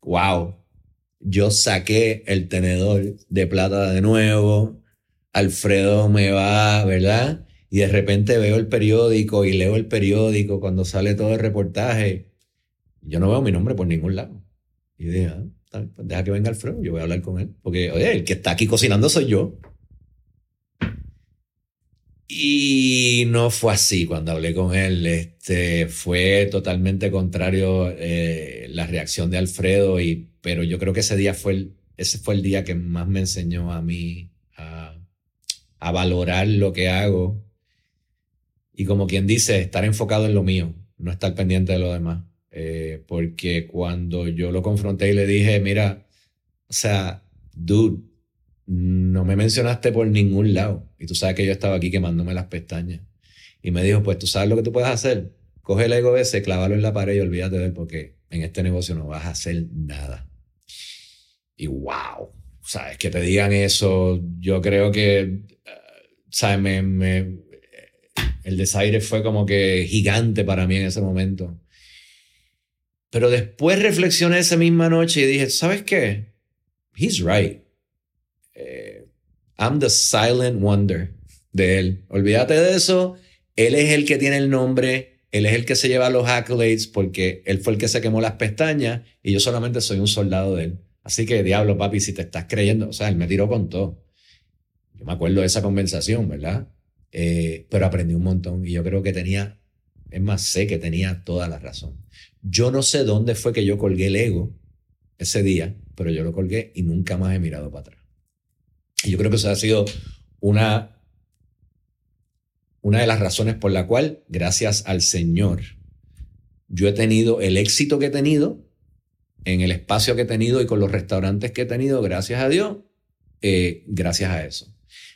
wow, yo saqué el tenedor de plata de nuevo, Alfredo me va, ¿verdad? Y de repente veo el periódico y leo el periódico cuando sale todo el reportaje. Yo no veo mi nombre por ningún lado. Y dije, ah, pues deja que venga Alfredo, yo voy a hablar con él. Porque, oye, el que está aquí cocinando soy yo. Y no fue así cuando hablé con él. Este, fue totalmente contrario eh, la reacción de Alfredo, y, pero yo creo que ese día fue el, ese fue el día que más me enseñó a mí a, a valorar lo que hago y como quien dice, estar enfocado en lo mío, no estar pendiente de lo demás. Eh, porque cuando yo lo confronté y le dije, mira, o sea, dude, no me mencionaste por ningún lado. Y tú sabes que yo estaba aquí quemándome las pestañas. Y me dijo, pues tú sabes lo que tú puedes hacer. Coge el ego ese, clávalo en la pared y olvídate de él porque en este negocio no vas a hacer nada. Y wow, sabes, que te digan eso, yo creo que, eh, sabes, me, el desaire fue como que gigante para mí en ese momento. Pero después reflexioné esa misma noche y dije, ¿sabes qué? he's right. Eh, I'm the silent wonder de él. Olvídate de eso. Él es el que tiene el nombre, él es el que se lleva los accolades porque él fue el que se quemó las pestañas y yo solamente soy un soldado de él. Así que, diablo, papi, si te estás creyendo, o sea, él me tiró con todo. Yo me acuerdo de esa conversación, ¿verdad? Eh, pero aprendí un montón y yo creo que tenía, es más, sé que tenía toda la razón. Yo no sé dónde fue que yo colgué el ego ese día, pero yo lo colgué y nunca más he mirado para atrás. Y yo creo que eso ha sido una, una de las razones por la cual, gracias al Señor, yo he tenido el éxito que he tenido en el espacio que he tenido y con los restaurantes que he tenido, gracias a Dios, eh, gracias a eso.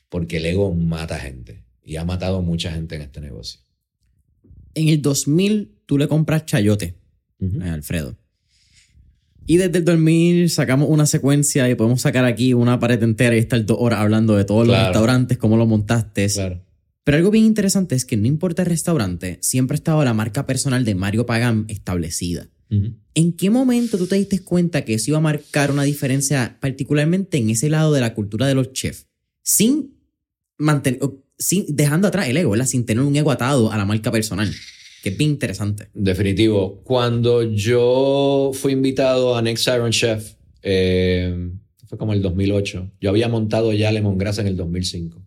Porque el ego mata gente y ha matado mucha gente en este negocio. En el 2000 tú le compras chayote a Alfredo. Y desde el 2000 sacamos una secuencia y podemos sacar aquí una pared entera y estar dos horas hablando de todos los restaurantes, cómo lo montaste. Pero algo bien interesante es que no importa el restaurante, siempre ha estado la marca personal de Mario Pagán establecida. ¿En qué momento tú te diste cuenta que eso iba a marcar una diferencia, particularmente en ese lado de la cultura de los chefs? Sin mantener, sin, dejando atrás el ego, ¿verdad? Sin tener un ego atado a la marca personal que es bien interesante. Definitivo. Cuando yo fui invitado a Next Iron Chef, eh, fue como el 2008, yo había montado ya Lemongrass en el 2005.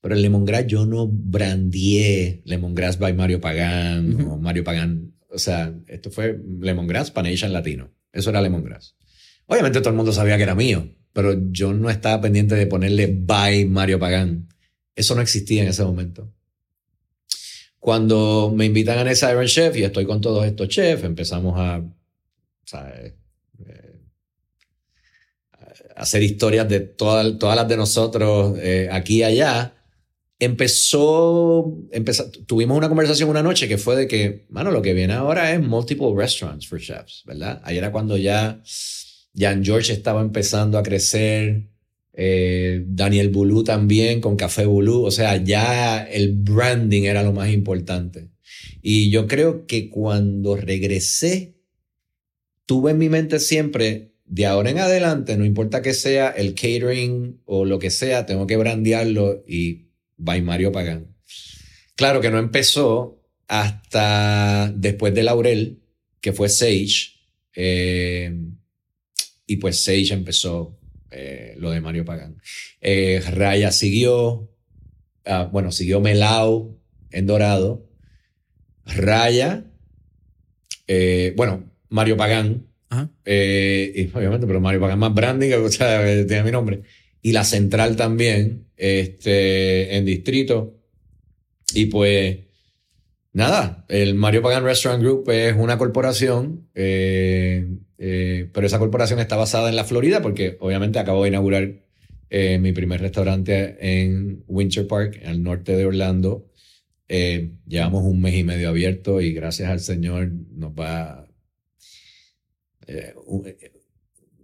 Pero en Lemongrass yo no brandié Lemongrass by Mario Pagán o Mario Pagán. O sea, esto fue Lemongrass Panation Latino. Eso era Lemongrass. Obviamente todo el mundo sabía que era mío, pero yo no estaba pendiente de ponerle by Mario Pagán. Eso no existía en ese momento. Cuando me invitan a Next Iron Chef y estoy con todos estos chefs, empezamos a, ¿sabes? Eh, hacer historias de todas, todas las de nosotros eh, aquí y allá. Empezó, empezó, tuvimos una conversación una noche que fue de que, mano, lo que viene ahora es multiple restaurants for chefs, ¿verdad? Ahí era cuando ya Jan George estaba empezando a crecer, eh, Daniel Bulú también con Café Bulú, o sea, ya el branding era lo más importante. Y yo creo que cuando regresé, tuve en mi mente siempre, de ahora en adelante, no importa que sea el catering o lo que sea, tengo que brandearlo y by Mario Pagán. Claro que no empezó hasta después de Laurel, que fue Sage, eh, y pues Sage empezó eh, lo de Mario Pagán. Eh, Raya siguió, ah, bueno, siguió Melao en Dorado. Raya, eh, bueno, Mario Pagán. y obviamente, pero Mario Pagán más branding, o sea, tiene mi nombre. Y la central también, este, en distrito. Y pues, nada, el Mario Pagán Restaurant Group es una corporación eh, pero esa corporación está basada en la Florida porque obviamente acabo de inaugurar eh, mi primer restaurante en Winter Park, al norte de Orlando. Eh, llevamos un mes y medio abierto y gracias al Señor nos va...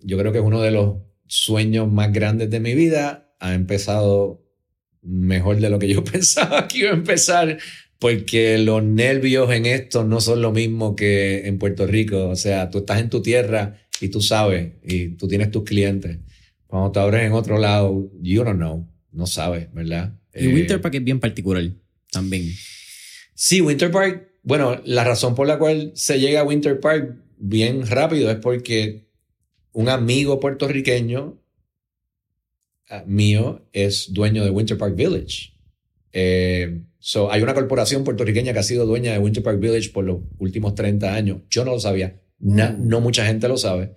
yo creo que es uno de los sueños más grandes de mi vida. Ha empezado mejor de lo que yo pensaba que iba a empezar porque los nervios en esto no son lo mismo que en Puerto Rico. O sea, tú estás en tu tierra y tú sabes, y tú tienes tus clientes. Cuando te abres en otro lado, you don't know, no sabes, ¿verdad? Y Winter eh, Park es bien particular también. Sí, Winter Park, bueno, la razón por la cual se llega a Winter Park bien rápido es porque un amigo puertorriqueño ah, mío es dueño de Winter Park Village. Eh, So, hay una corporación puertorriqueña que ha sido dueña de Winter Park Village por los últimos 30 años. Yo no lo sabía. no mucha gente lo sabe.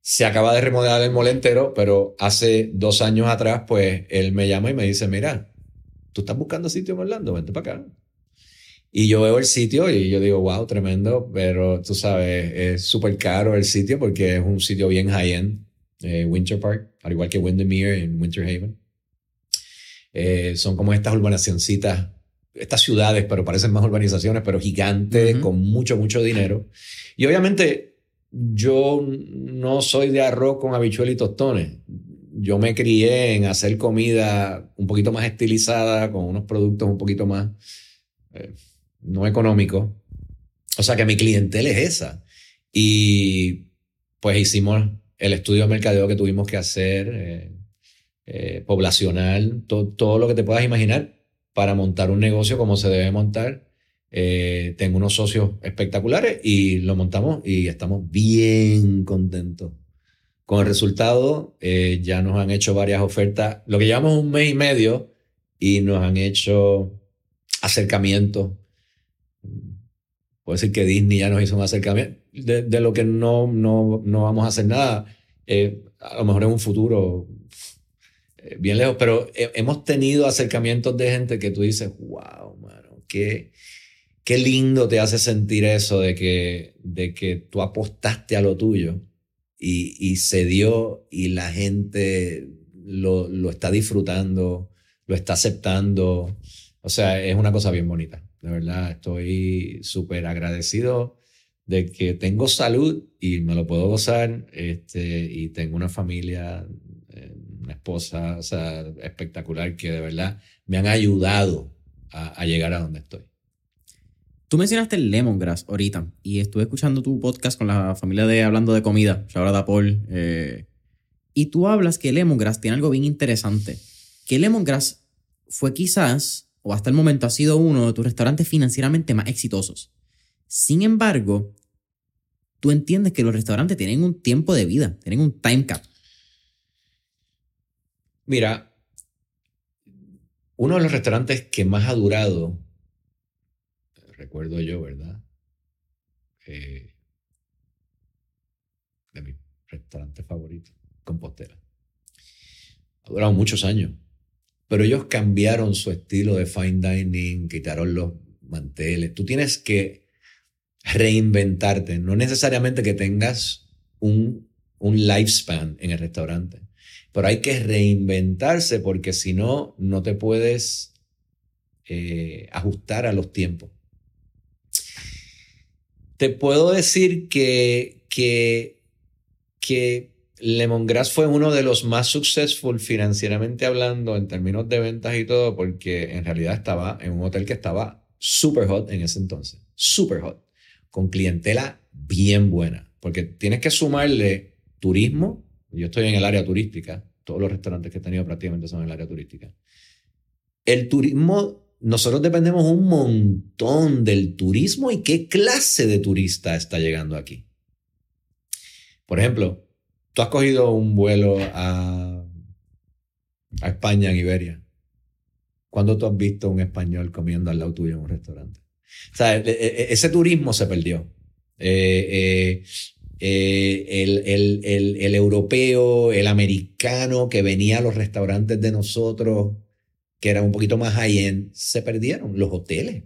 Se acaba de remodelar el mole entero, pero hace dos años atrás, pues él me llama y me dice, mira, tú estás buscando sitio en Orlando, vente para acá. Y yo veo el sitio y yo digo, wow, tremendo, pero tú sabes, es súper caro el sitio porque es un sitio bien high-end, eh, Winter Park, al igual que Windermere en Winter Haven. Eh, son como estas urbanacioncitas estas ciudades, pero parecen más urbanizaciones, pero gigantes, con mucho, mucho dinero. Y obviamente yo no soy de arroz con habichuelas y tostones. Yo me crié en hacer comida un poquito más estilizada, con unos productos un poquito más eh, no económicos. O sea que mi clientela es esa. Y pues hicimos el estudio de mercadeo que tuvimos que hacer, eh, eh, poblacional, todo lo que te puedas imaginar para montar un negocio como se debe montar. Eh, tengo unos socios espectaculares y lo montamos y estamos bien contentos. Con el resultado, ya nos han hecho varias ofertas, lo que llevamos un mes y medio y nos han hecho acercamientos. Puedo decir que Disney ya nos hizo un acercamiento de, lo que no, no, no, vamos a hacer nada. Eh, a lo mejor en un futuro eh, bien lejos, pero hemos tenido acercamientos de gente que tú dices, wow, mano, qué, qué lindo te hace sentir eso de que, de que tú apostaste a lo tuyo y, y se dio y la gente lo, lo está disfrutando, lo está aceptando. O sea, es una cosa bien bonita. De verdad, estoy súper agradecido de que tengo salud y me lo puedo gozar, este, y tengo una familia, eh, esposa, o sea, espectacular que de verdad me han ayudado a, llegar a donde estoy. Tú mencionaste el lemongrass ahorita y estuve escuchando tu podcast con la familia de Hablando de Comida, ahora Paul, eh, y tú hablas que el lemongrass tiene algo bien interesante, que el lemongrass fue quizás, o hasta el momento ha sido uno de tus restaurantes financieramente más exitosos. Sin embargo, tú entiendes que los restaurantes tienen un tiempo de vida, tienen un time cap. Mira, uno de los restaurantes que más ha durado, recuerdo yo, ¿verdad? Eh, de mi restaurante favorito, Compostela. Ha durado muchos años, pero ellos cambiaron su estilo de fine dining, quitaron los manteles. Tú tienes que reinventarte. No necesariamente que tengas un, un lifespan en el restaurante, pero hay que reinventarse porque si no, no te puedes eh, ajustar a los tiempos. Te puedo decir que, que, que Lemongrass fue uno de los más successful financieramente hablando en términos de ventas y todo, porque en realidad estaba en un hotel que estaba super hot en ese entonces. Super hot con clientela bien buena, porque tienes que sumarle turismo. Yo estoy en el área turística, todos los restaurantes que he tenido prácticamente son en el área turística. El turismo, nosotros dependemos un montón del turismo y qué clase de turista está llegando aquí. Por ejemplo, tú has cogido un vuelo a, a España, en Iberia. ¿Cuándo tú has visto un español comiendo al lado tuyo en un restaurante? O sea, e, e, ese turismo se perdió. Eh, eh, eh, el, el, el, el, europeo, el americano que venía a los restaurantes de nosotros, que eran un poquito más high-end, se perdieron. Los hoteles.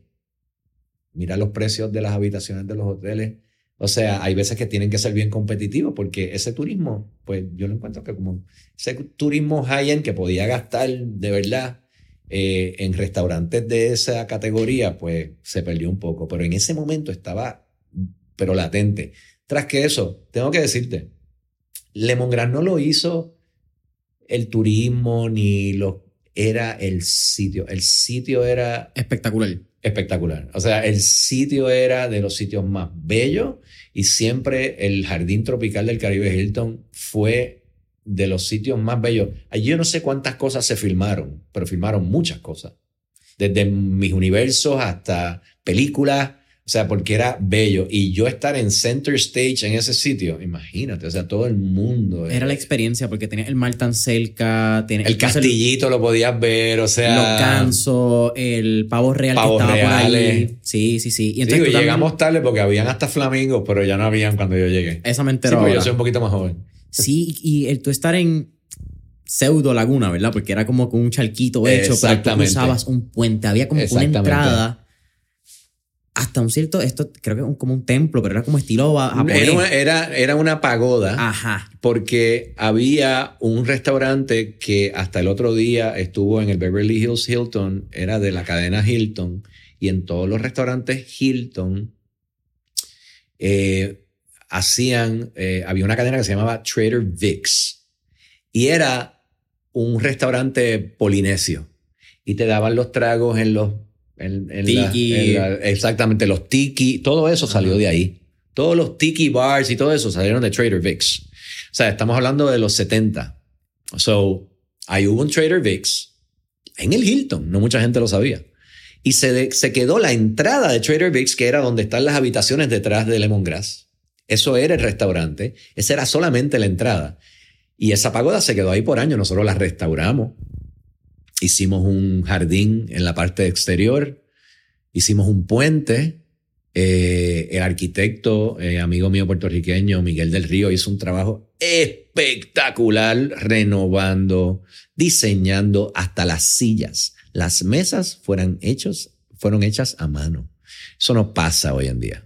Mira los precios de las habitaciones de los hoteles. O sea, hay veces que tienen que ser bien competitivos porque ese turismo, pues yo lo encuentro que como ese turismo high-end que podía gastar de verdad eh, en restaurantes de esa categoría, pues se perdió un poco, pero en ese momento estaba, pero latente. Tras que eso, tengo que decirte, Lemongrass no lo hizo el turismo ni lo era el sitio. El sitio era espectacular. Espectacular. O sea, el sitio era de los sitios más bellos y siempre el jardín tropical del Caribe Hilton fue de los sitios más bellos. Allí yo no sé cuántas cosas se filmaron, pero filmaron muchas cosas. Desde mis universos hasta películas, o sea, porque era bello. Y yo estar en center stage en ese sitio, imagínate, o sea, todo el mundo. Era la experiencia, porque tenía el mar tan cerca. El castillito lo podías ver, o sea. Los el pavo real que estaba por ahí. Sí, sí, sí. Y entonces llegamos tarde porque habían hasta flamingos, pero ya no habían cuando yo llegué. Esa me enteró. Sí, yo soy un poquito más joven. Sí, y el tú estar en pseudo laguna, ¿verdad? Porque era como con un charquito hecho, pero tú usabas un puente. Había como una entrada hasta un cierto, esto creo que es como un templo, pero era como estilo japonés. Era una, era, era una pagoda. Ajá. Porque había un restaurante que hasta el otro día estuvo en el Beverly Hills Hilton, era de la cadena Hilton, y en todos los restaurantes Hilton eh, hacían, eh, había una cadena que se llamaba Trader Vic's y era un restaurante polinesio y te daban los tragos en los... En, tiki. exactamente, los tiki, todo eso salió de ahí. Todos los tiki bars y todo eso salieron de Trader Vic's. O sea, estamos hablando de los 70. So, ahí hubo un Trader Vicks en el Hilton, no mucha gente lo sabía. Y se, se quedó la entrada de Trader Vicks, que era donde están las habitaciones detrás de Lemongrass. Eso era el restaurante, esa era solamente la entrada. Y esa pagoda se quedó ahí por años, nosotros la restauramos. Hicimos un jardín en la parte exterior, hicimos un puente. Eh, el arquitecto, eh, amigo mío puertorriqueño, Miguel del Río, hizo un trabajo espectacular renovando, diseñando hasta las sillas. Las mesas fueron, hechos, fueron hechas a mano. Eso no pasa hoy en día.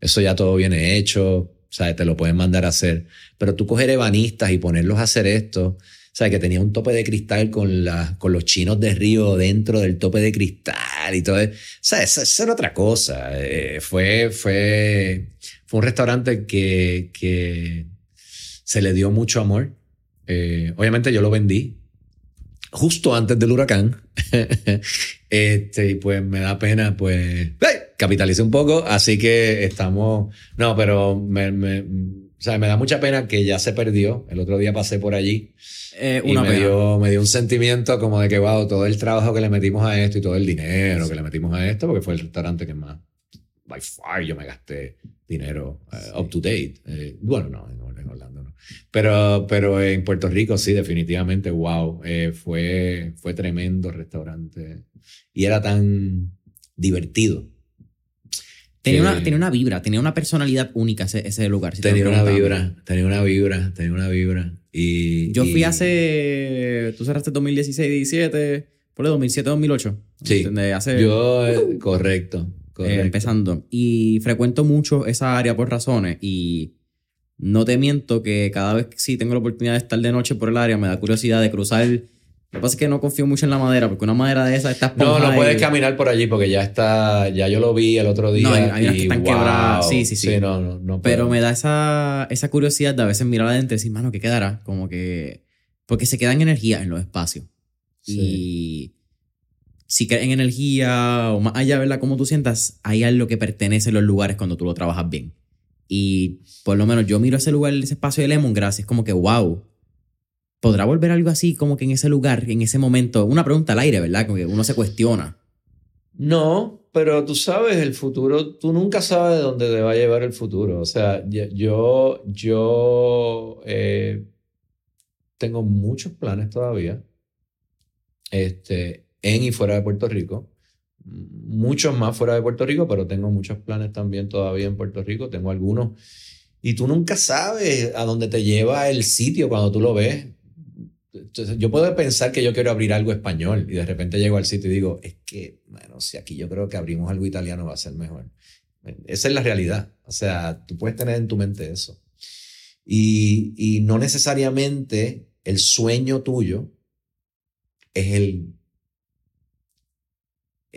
Eso ya todo viene hecho, sea, te lo pueden mandar a hacer. Pero tú coger ebanistas y ponerlos a hacer esto, sea, que tenía un tope de cristal con, la, con los chinos de río dentro del tope de cristal y todo. O sea, esa, era otra cosa. Eh, fue, fue, fue un restaurante que, que se le dio mucho amor. Eh, obviamente yo lo vendí justo antes del huracán. este, y pues me da pena, pues, capitalicé un poco, así que estamos, no, pero me, me, o sea, me da mucha pena que ya se perdió. El otro día pasé por allí eh, y me dio, me dio un sentimiento como de que, wow, todo el trabajo que le metimos a esto y todo el dinero que le metimos a esto, porque fue el restaurante que más, by far, yo me gasté dinero uh, up to date. Eh, bueno, no, en, Orlando no. Pero, pero en Puerto Rico sí, definitivamente, wow, eh, fue, fue tremendo restaurante. Y era tan divertido. Tenía, una, tenía una vibra, tenía una personalidad única ese, ese lugar. tenía una vibra, tenía una vibra, tenía una vibra. Y, Yo fui hace. Tú cerraste 2016, 17, por el 2007, 2008. Sí. Hace, Yo, eh, correcto. Eh, empezando. Y frecuento mucho esa área por razones. Y no te miento que cada vez que sí tengo la oportunidad de estar de noche por el área, me da curiosidad de cruzar. Lo que pasa es que no confío mucho en la madera, porque una madera de esa está No, no puedes caminar por allí porque ya está, ya yo lo vi el otro día. No, hay, unas que están quebradas. Sí, sí, sí. no, no, no Pero me da esa, esa curiosidad de a veces mirar adentro y decir, mano, ¿qué quedará? Como que. Porque se quedan energía en los espacios. Y si crees en energía o más allá, ¿verdad? Como tú sientas, hay algo que pertenece a los lugares cuando tú lo trabajas bien. Y por lo menos yo miro ese lugar, ese espacio de Lemongrass, es como que, wow, ¿podrá volver algo así como que en ese lugar, en ese momento? Una pregunta al aire, ¿verdad? Como que uno se cuestiona. No, pero tú sabes, el futuro, tú nunca sabes de dónde te va a llevar el futuro. O sea, yo, yo eh, tengo muchos planes todavía. Este, en y fuera de Puerto Rico. Muchos más fuera de Puerto Rico, pero tengo muchos planes también todavía en Puerto Rico. Tengo algunos. Y tú nunca sabes a dónde te lleva el sitio cuando tú lo ves. Entonces, yo puedo pensar que yo quiero abrir algo español y de repente llego al sitio y digo, es que, bueno, si aquí yo creo que abrimos algo italiano va a ser mejor. Esa es la realidad. O sea, tú puedes tener en tu mente eso. Y, y no necesariamente el sueño tuyo es el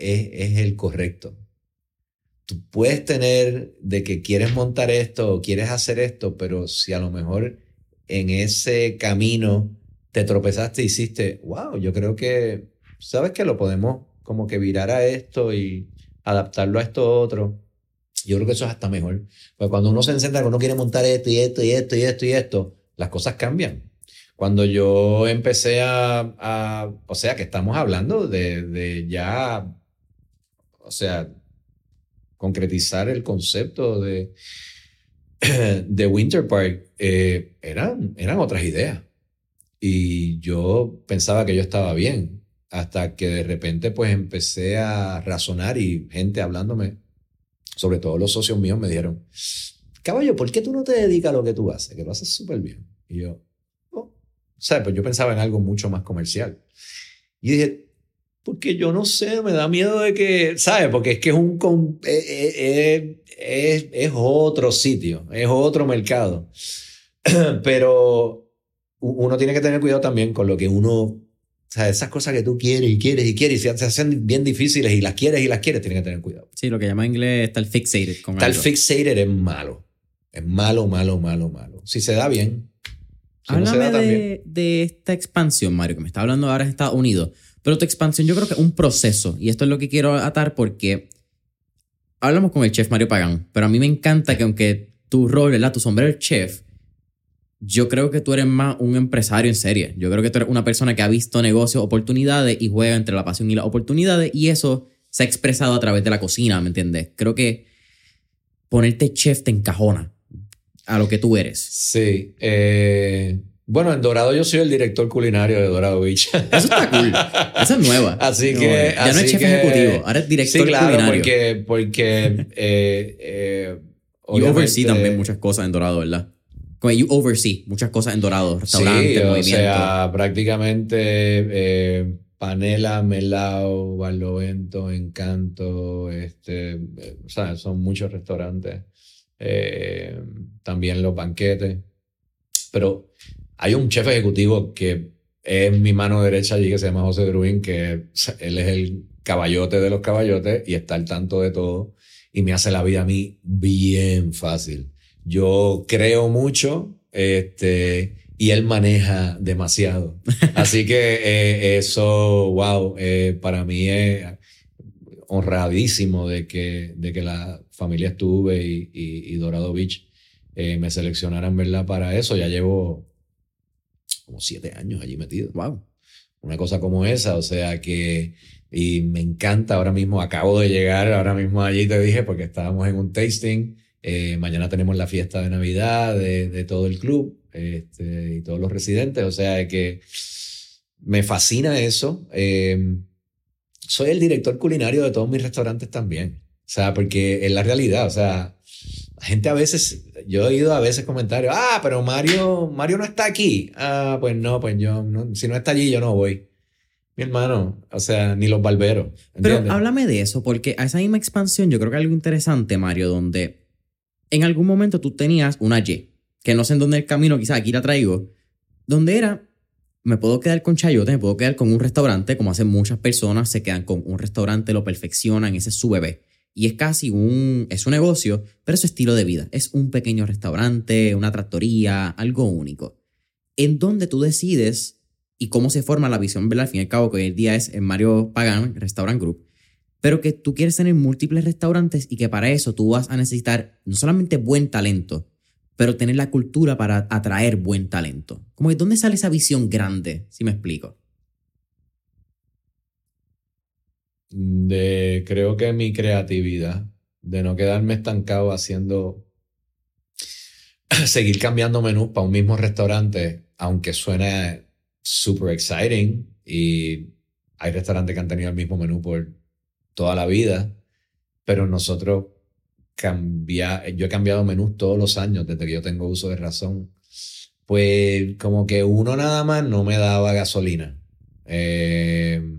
es, el correcto. Tú puedes tener de que quieres montar esto o quieres hacer esto, pero si a lo mejor en ese camino te tropezaste hiciste, wow, yo creo que, ¿sabes que Lo podemos como que virar a esto y adaptarlo a esto otro. Yo creo que eso es hasta mejor. Porque cuando uno se encuentra que uno quiere montar esto y esto y esto y esto y esto, las cosas cambian. Cuando yo empecé a, o sea, que estamos hablando de, de ya o sea, concretizar el concepto de, de Winter Park, eh, eran, eran otras ideas. Y yo pensaba que yo estaba bien, hasta que de repente pues empecé a razonar y gente hablándome, sobre todo los socios míos, me dijeron, caballo, ¿por qué tú no te dedicas a lo que tú haces? Que lo haces súper bien. Y yo, oh, ¿sabes? Pues yo pensaba en algo mucho más comercial. Y dije, porque yo no sé, me da miedo de que, ¿sabes? Porque es que es un eh, eh, eh, es, otro sitio, es otro mercado. Pero uno tiene que tener cuidado también con lo que uno, o sea, esas cosas que tú quieres y quieres y quieres y se hacen bien difíciles y las quieres y las quieres, tienes que tener cuidado. Sí, lo que llama en inglés está el fixated. Con el fixated es malo. Es malo, malo, malo, malo. Si se da bien. Háblame de, de, esta expansión, Mario, que me está hablando ahora en Estados Unidos. Pero tu expansión yo creo que es un proceso. Y esto es lo que quiero atar porque hablamos con el chef Mario Pagán. Pero a mí me encanta que aunque tu rol, ¿verdad? Tu sombrero chef, yo creo que tú eres más un empresario en serie. Yo creo que tú eres una persona que ha visto negocios, oportunidades y juega entre la pasión y las oportunidades y eso se ha expresado a través de la cocina, ¿me entiendes? Creo que ponerte chef te encajona a lo que tú eres. Sí. Eh, bueno, en Dorado yo soy el director culinario de Dorado Beach. Eso está cool. Esa es nueva. Así que. ya no es chef ejecutivo, ahora es director sí, claro, culinario. Porque. porque eh, eh, You oversee también muchas cosas en Dorado, ¿verdad? Como you oversee muchas cosas en Dorado, restaurantes, sí, o movimientos. sea, prácticamente eh, Panela, Melao, Barlovento, Encanto, este, eh, o sea, son muchos restaurantes. Eh, también los banquetes. Pero hay un chef ejecutivo que es mi mano derecha allí, que se llama José Druin, que él es el caballote de los caballotes y está al tanto de todo y me hace la vida a mí bien fácil. Yo creo mucho este, y él maneja demasiado. Así que eh, eso, wow, eh, para mí es honradísimo de que, de que la familia estuve y, y- y Dorado Beach eh, me seleccionaran, ¿verdad? Para eso. Ya llevo como siete años allí metido Wow. una cosa como esa, o sea que, y me encanta ahora mismo, acabo de llegar ahora mismo allí, te dije, porque estábamos en un tasting, eh, mañana tenemos la fiesta de Navidad de, de todo el club este, y todos los residentes, o sea que me fascina eso. eh, soy el director culinario de todos mis restaurantes también, o sea, porque es la realidad, o sea, la gente a veces, yo he oído a veces comentarios, ah, pero Mario, Mario no está aquí. Ah, pues no, pues yo, no, si no está allí, yo no voy. Mi hermano, o sea, ni los barberos. Pero ¿entiendes? háblame de eso, porque a esa misma expansión yo creo que algo interesante, Mario, donde en algún momento tú tenías una Y, que no sé en dónde el camino, quizás aquí la traigo, donde era, me puedo quedar con chayote, me puedo quedar con un restaurante, como hacen muchas personas, se quedan con un restaurante, lo perfeccionan, ese es su bebé. Y es casi un, es un negocio, pero es su estilo de vida. Es un pequeño restaurante, una trattoria, algo único. En donde tú decides y cómo se forma la visión, ¿verdad? Al fin y al cabo, que hoy día es en Mario Pagan Restaurant Group, pero que tú quieres tener múltiples restaurantes y que para eso tú vas a necesitar no solamente buen talento, pero tener la cultura para atraer buen talento. Como de dónde sale esa visión grande, si me explico. de creo que mi creatividad, de no quedarme estancado haciendo, seguir cambiando menús para un mismo restaurante, aunque suene super exciting y hay restaurantes que han tenido el mismo menú por toda la vida, pero nosotros cambia, yo he cambiado menús todos los años desde que yo tengo uso de razón. Pues como que uno nada más no me daba gasolina. Eh,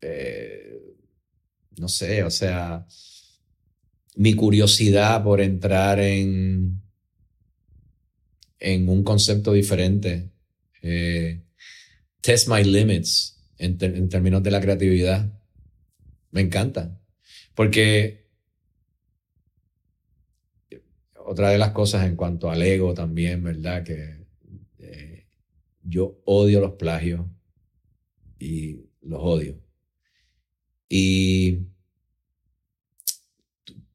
eh, no sé, o sea, mi curiosidad por entrar en, en un concepto diferente, eh, test my limits en, términos de la creatividad, me encanta. Porque otra de las cosas en cuanto al ego también, ¿verdad? Que eh, yo odio los plagios y los odio. Y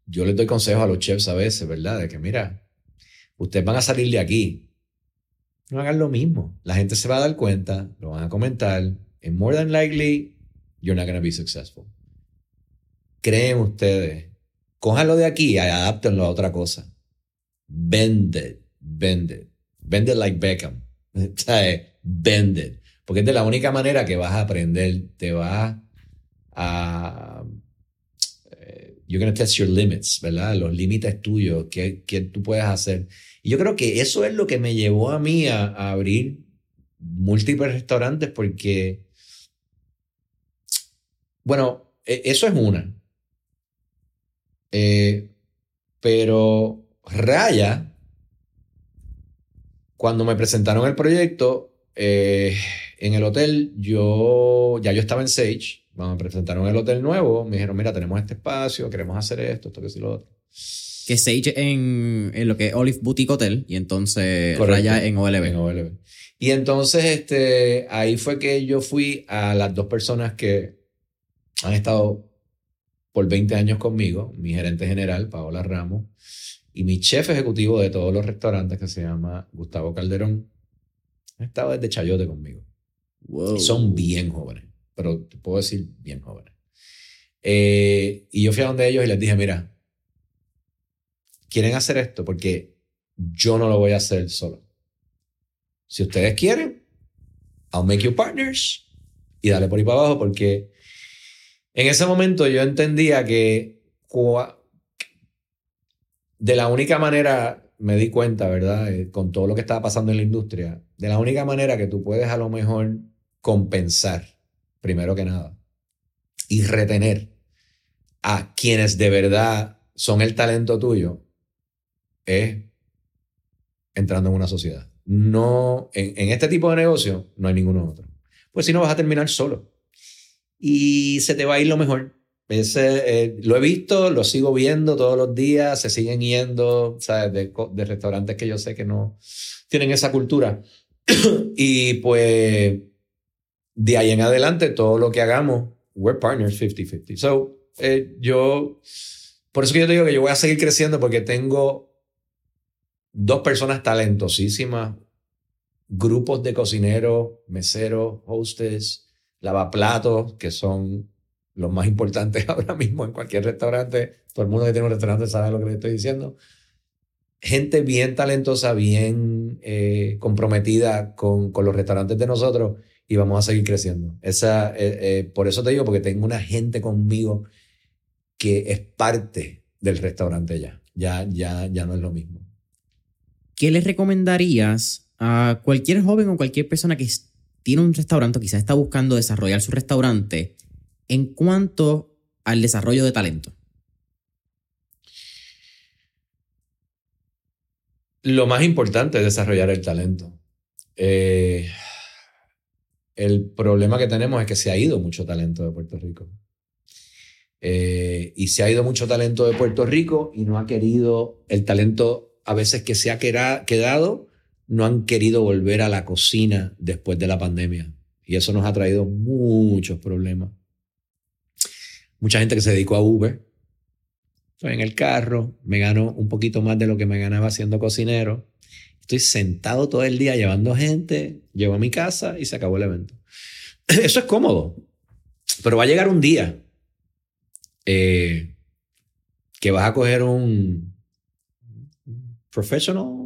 yo les doy consejos a los chefs a veces, ¿verdad? De que, mira, ustedes van a salir de aquí. No hagan lo mismo. La gente se va a dar cuenta, lo van a comentar. And more than likely, you're not going to be successful. Creen ustedes. Cójanlo de aquí y adáptenlo a otra cosa. Bend it. Bend like Beckham. Bend it. Porque es de la única manera que vas a aprender. Te vas a eh, you're going to test your limits, ¿verdad? Los límites tuyos, que, que tú puedes hacer. Y yo creo que eso es lo que me llevó a mí a, a abrir múltiples restaurantes porque, bueno, e- eso es una. Eh, pero Raya, cuando me presentaron el proyecto, eh, en el hotel, yo ya yo estaba en Sage, cuando me presentaron el hotel nuevo, me dijeron, mira, tenemos este espacio, queremos hacer esto, esto, que sí, lo otro. Que Sage en, en lo que es Olive Boutique Hotel y entonces Correcto. Raya en OLB. En OLB. Y entonces, este, ahí fue que yo fui a las dos personas que han estado por 20 años conmigo, mi gerente general, Paola Ramos, Y mi chef ejecutivo de todos los restaurantes, que se llama Gustavo Calderón, ha estado desde Chayote conmigo. Wow. Son bien jóvenes, pero te puedo decir bien jóvenes. Eh, y yo fui a donde ellos y les dije, mira, quieren hacer esto porque yo no lo voy a hacer solo. Si ustedes quieren, I'll make you partners y dale por ahí para abajo porque en ese momento yo entendía que de la única manera, me di cuenta, ¿verdad? Eh, Con todo lo que estaba pasando en la industria, de la única manera que tú puedes a lo mejor compensar, primero que nada, y retener a quienes de verdad son el talento tuyo, es entrando en una sociedad. No, en, en este tipo de negocio no hay ninguno otro. Pues si no vas a terminar solo. Y se te va a ir lo mejor. Ese, eh, lo he visto, lo sigo viendo todos los días, se siguen yendo, ¿sabes? De, de restaurantes que yo sé que no tienen esa cultura. y pues de ahí en adelante, todo lo que hagamos, we're partners 50-50. So, eh, yo, por eso que yo te digo que yo voy a seguir creciendo porque tengo dos personas talentosísimas, grupos de cocineros, meseros, hostes, lavaplatos, que son los más importantes ahora mismo en cualquier restaurante. Todo el mundo que tiene un restaurante sabe lo que le estoy diciendo. Gente bien talentosa, bien eh, comprometida con, con los restaurantes de nosotros y vamos a seguir creciendo. Esa, eh, eh, por eso te digo, porque tengo una gente conmigo que es parte del restaurante ya. Ya, ya, ya no es lo mismo. ¿Qué le recomendarías a cualquier joven o cualquier persona que s- tiene un restaurante quizás está buscando desarrollar su restaurante en cuanto al desarrollo de talento? Lo más importante es desarrollar el talento. Eh, el problema que tenemos es que se ha ido mucho talento de Puerto Rico. Eh, y se ha ido mucho talento de Puerto Rico y no ha querido, el talento a veces que se ha quedado, no han querido volver a la cocina después de la pandemia. Y eso nos ha traído muchos problemas. Mucha gente que se dedicó a Uber, Estoy en el carro, me gano un poquito más de lo que me ganaba siendo cocinero. Estoy sentado todo el día llevando gente, llego a mi casa y se acabó el evento. Eso es cómodo, pero va a llegar un día eh, que vas a coger un professional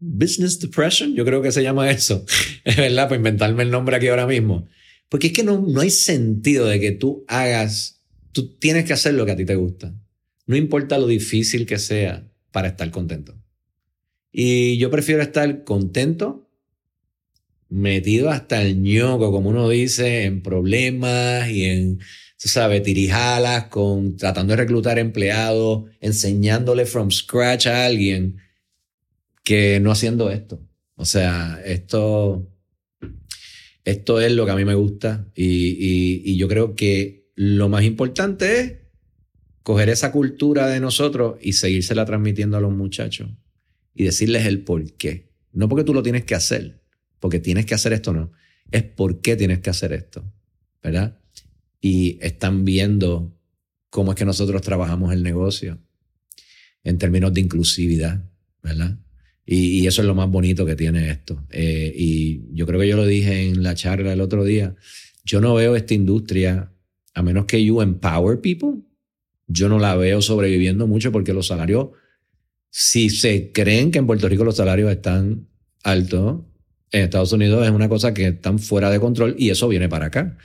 business depression, yo creo que se llama eso, es verdad, para inventarme el nombre aquí ahora mismo. Porque es que no, no hay sentido de que tú hagas, tú tienes que hacer lo que a ti te gusta. No importa lo difícil que sea para estar contento. Y yo prefiero estar contento, metido hasta el ñoco, como uno dice, en problemas y en, tú sabes, tirijalas, con, tratando de reclutar empleados, enseñándole from scratch a alguien que no haciendo esto. O sea, esto, esto es lo que a mí me gusta y, y, yo creo que lo más importante es coger esa cultura de nosotros y seguírsela transmitiendo a los muchachos y decirles el por qué. No porque tú lo tienes que hacer, porque tienes que hacer esto, no. Es por qué tienes que hacer esto, ¿verdad? Y están viendo cómo es que nosotros trabajamos el negocio en términos de inclusividad, ¿verdad? Y, eso es lo más bonito que tiene esto. Eh, y yo creo que yo lo dije en la charla el otro día. Yo no veo esta industria, a menos que you empower people, yo no la veo sobreviviendo mucho porque los salarios, si se creen que en Puerto Rico los salarios están altos, en Estados Unidos es una cosa que están fuera de control y eso viene para acá.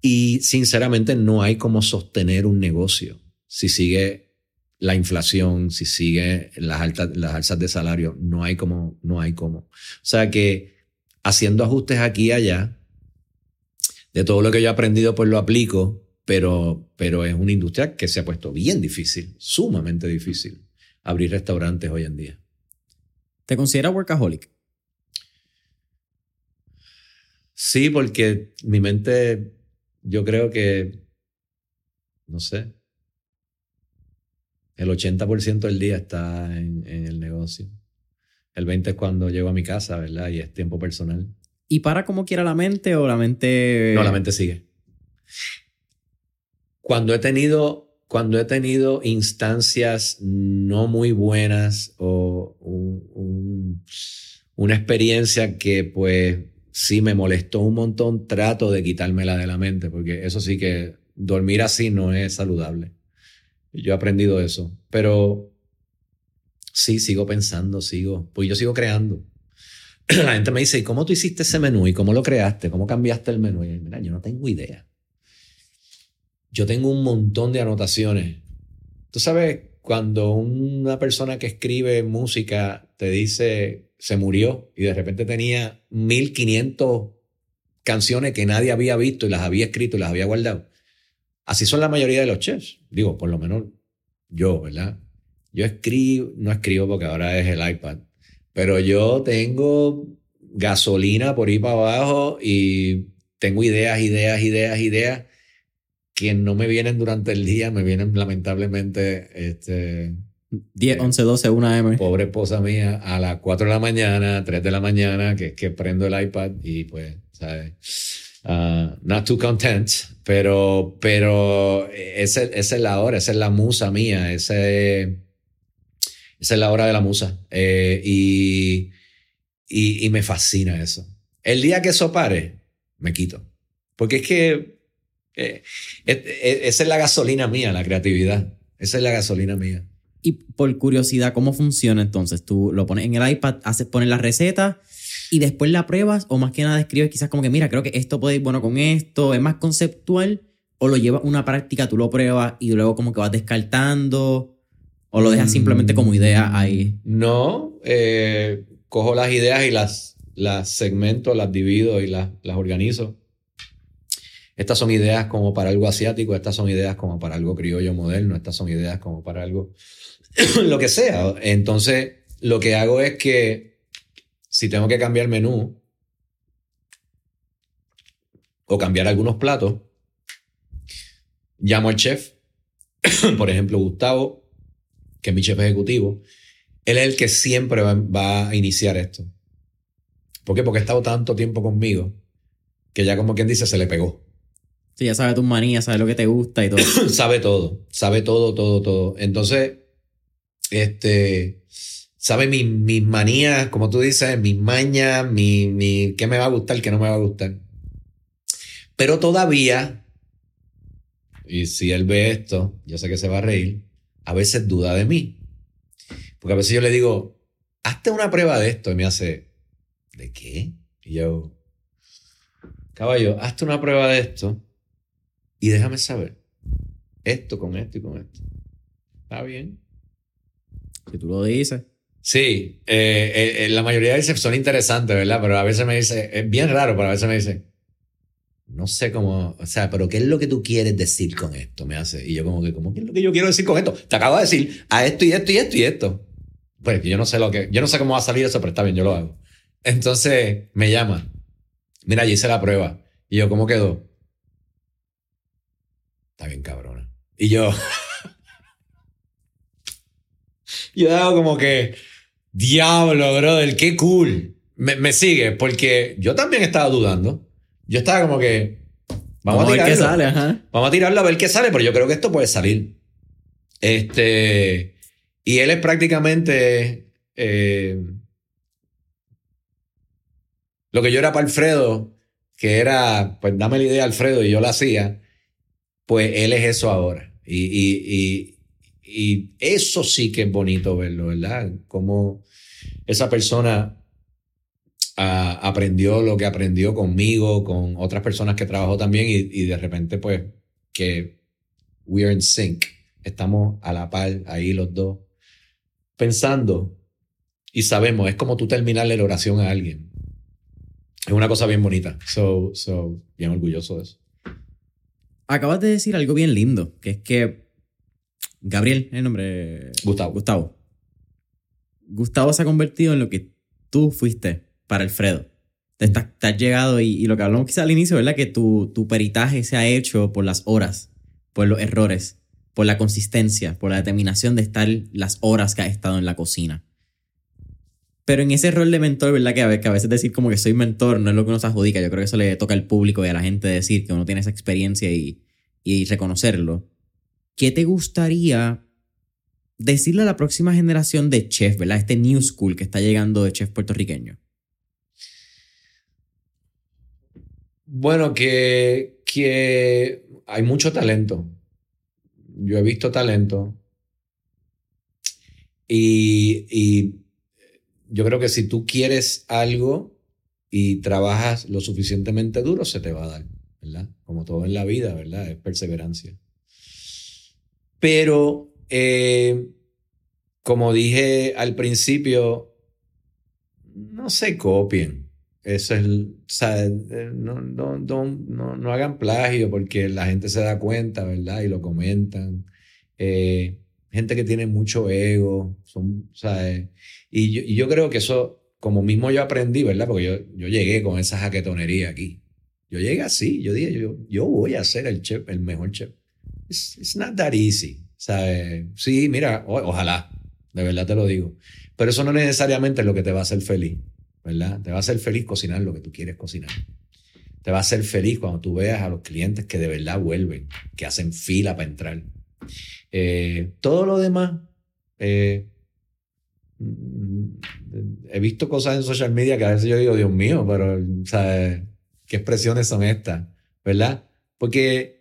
Y sinceramente no hay como sostener un negocio si sigue la inflación, si sigue las altas, las alzas de salario, no hay como, no hay como. O sea que haciendo ajustes aquí y allá, de todo lo que yo he aprendido, pues lo aplico, pero, pero es una industria que se ha puesto bien difícil, sumamente difícil, abrir restaurantes hoy en día. ¿Te consideras workaholic? Sí, porque mi mente, yo creo que, no sé, el 80% del día está en, en, el negocio. El 20% es cuando llego a mi casa, ¿verdad? Y es tiempo personal. ¿Y para como quiera la mente o la mente...? No, la mente sigue. Cuando he tenido cuando he tenido instancias no muy buenas o una experiencia que pues sí me molestó un montón, trato de quitármela de la mente, porque eso sí que dormir así no es saludable. Yo he aprendido eso, pero sí, sigo pensando, sigo, pues yo sigo creando. La gente me dice, ¿y cómo tú hiciste ese menú? ¿Y cómo lo creaste? ¿Cómo cambiaste el menú? Y mira, yo no tengo idea. Yo tengo un montón de anotaciones. Tú sabes, cuando una persona que escribe música te dice se murió y de repente tenía 1500 canciones que nadie había visto y las había escrito y las había guardado. Así son la mayoría de los chefs. Digo, por lo menos yo, ¿verdad? Yo escribo, no escribo porque ahora es el iPad, pero yo tengo gasolina por ahí para abajo y tengo ideas, ideas, ideas, ideas que no me vienen durante el día, me vienen lamentablemente este, 10, 11, 12, 1 AM. Pobre esposa mía, a las 4 de la mañana, 3 de la mañana, que es que prendo el iPad y pues, ¿sabes? Uh, not too content, pero, pero esa, es la hora, esa es la musa mía, esa es la hora de la musa. Eh, y, y, y, me fascina eso. El día que eso pare, me quito. Porque es que eh, esa es la gasolina mía, la creatividad. Esa es la gasolina mía. Y por curiosidad, ¿cómo funciona entonces? Tú lo pones en el iPad, haces, pones la receta y después la pruebas o más que nada escribes quizás como que, mira, creo que esto puede ir bueno con esto, es más conceptual o lo llevas una práctica, tú lo pruebas y luego como que vas descartando o lo dejas simplemente como idea ahí. No, eh, cojo las ideas y las, las segmento, las divido y las, las organizo. Estas son ideas como para algo asiático, estas son ideas como para algo criollo moderno, estas son ideas como para algo lo que sea. Entonces, lo que hago es que si tengo que cambiar menú o cambiar algunos platos, llamo al chef, por ejemplo, Gustavo, que es mi chef ejecutivo. Él es el que siempre va, a iniciar esto. ¿Por qué? Porque ha estado tanto tiempo conmigo que ya como quien dice se le pegó. Sí, ya sabe tus manías, sabe lo que te gusta y todo. sabe todo, sabe todo, todo, todo. Entonces, este, sabe mis mi manías, como tú dices, mis mañas, mi, mi, qué me va a gustar, qué no me va a gustar. Pero todavía, y si él ve esto, yo sé que se va a reír, a veces duda de mí. Porque a veces yo le digo, hazte una prueba de esto y me hace, ¿de qué? Y yo, caballo, hazte una prueba de esto y déjame saber esto con esto y con esto. Está bien. Si tú lo dices. Sí, eh, eh, eh, la mayoría veces son interesantes, ¿verdad? Pero a veces me dice, es bien raro, pero a veces me dice, no sé cómo, o sea, pero ¿qué es lo que tú quieres decir con esto? Me hace. Y yo como que, ¿cómo qué es lo que yo quiero decir con esto? Te acabo de decir a esto y esto y esto y esto. Pues yo no sé lo que, yo no sé cómo va a salir eso, pero está bien, yo lo hago. Entonces me llama. Mira, yo hice la prueba. Y yo, ¿cómo quedó? Está bien cabrona. Y yo, yo hago como que, diablo, brother, qué cool. Me, sigue, porque yo también estaba dudando. Yo estaba como que, vamos, a, tirarlo. ver qué sale, Vamos a tirarlo a ver qué sale, pero yo creo que esto puede salir. Este, y él es prácticamente eh, lo que yo era para Alfredo, que era, pues dame la idea, Alfredo, y yo la hacía, pues él es eso ahora. y, y eso sí que es bonito verlo, ¿verdad? Cómo esa persona ah, aprendió lo que aprendió conmigo, con otras personas que trabajó también y, de repente pues que we are in sync, estamos a la par ahí los dos, pensando y sabemos, es como tú terminarle la oración a alguien. Es una cosa bien bonita. So, so, bien orgulloso de eso. Acabas de decir algo bien lindo, que es que Gabriel, el nombre. Gustavo. Gustavo. Gustavo se ha convertido en lo que tú fuiste para Alfredo. Te, has llegado y, lo que hablamos quizá al inicio, ¿verdad? Que tu, tu peritaje se ha hecho por las horas, por los errores, por la consistencia, por la determinación de estar las horas que has estado en la cocina. Pero en ese rol de mentor, ¿verdad? Que a, veces decir como que soy mentor no es lo que uno se adjudica. Yo creo que eso le toca al público y a la gente decir que uno tiene esa experiencia y, y reconocerlo. ¿Qué te gustaría decirle a la próxima generación de chef, ¿verdad? Este new school que está llegando de chef puertorriqueño. Bueno, que, que hay mucho talento. Yo he visto talento. Y, y yo creo que si tú quieres algo y trabajas lo suficientemente duro, se te va a dar, ¿verdad? Como todo en la vida, ¿verdad? Es perseverancia. Pero, eh, como dije al principio, no se copien. Eso es, o sea, no, no, no, no, hagan plagio porque la gente se da cuenta, ¿verdad? Y lo comentan. Eh, gente que tiene mucho ego, son, ¿sabes? Y yo, y yo creo que eso, como mismo yo aprendí, ¿verdad? Porque yo, yo llegué con esa jaquetonería aquí. Yo llegué así, yo dije, yo, yo voy a ser el chef, el mejor chef. It's, it's not that easy, ¿sabes? Sí, mira, ojalá, de verdad te lo digo. Pero eso no necesariamente es lo que te va a hacer feliz, ¿verdad? Te va a hacer feliz cocinar lo que tú quieres cocinar. Te va a hacer feliz cuando tú veas a los clientes que de verdad vuelven, que hacen fila para entrar. Eh, todo lo demás, eh, he visto cosas en social media que a veces yo digo, Dios mío, pero, ¿sabes? ¿Qué expresiones son estas? ¿Verdad? Porque,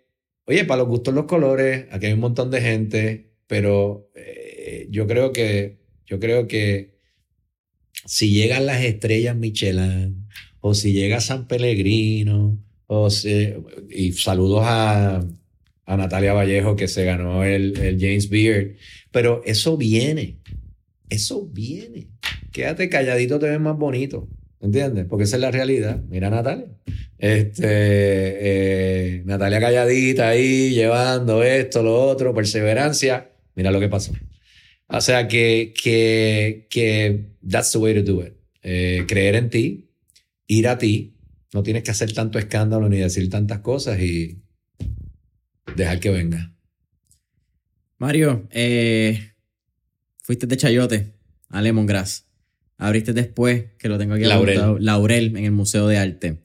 oye, para los gustos los colores, aquí hay un montón de gente, pero eh, yo creo que, yo creo que si llegan las estrellas Michelin, o si llega San Pellegrino, o si, y saludos a a Natalia Vallejo que se ganó el, James Beard. Pero eso viene, eso viene. Quédate calladito, te ves más bonito. ¿Entiendes? Porque esa es la realidad. Mira Natalia. Este, eh, Natalia calladita ahí, llevando esto, lo otro, perseverancia. Mira lo que pasó. O sea que, que, que that's the way to do it. Eh, creer en ti, ir a ti. No tienes que hacer tanto escándalo ni decir tantas cosas y, dejar que venga. Mario, eh, fuiste de Chayote a Lemongrass. Abriste después, que lo tengo aquí Laurel. Laurel en el Museo de Arte.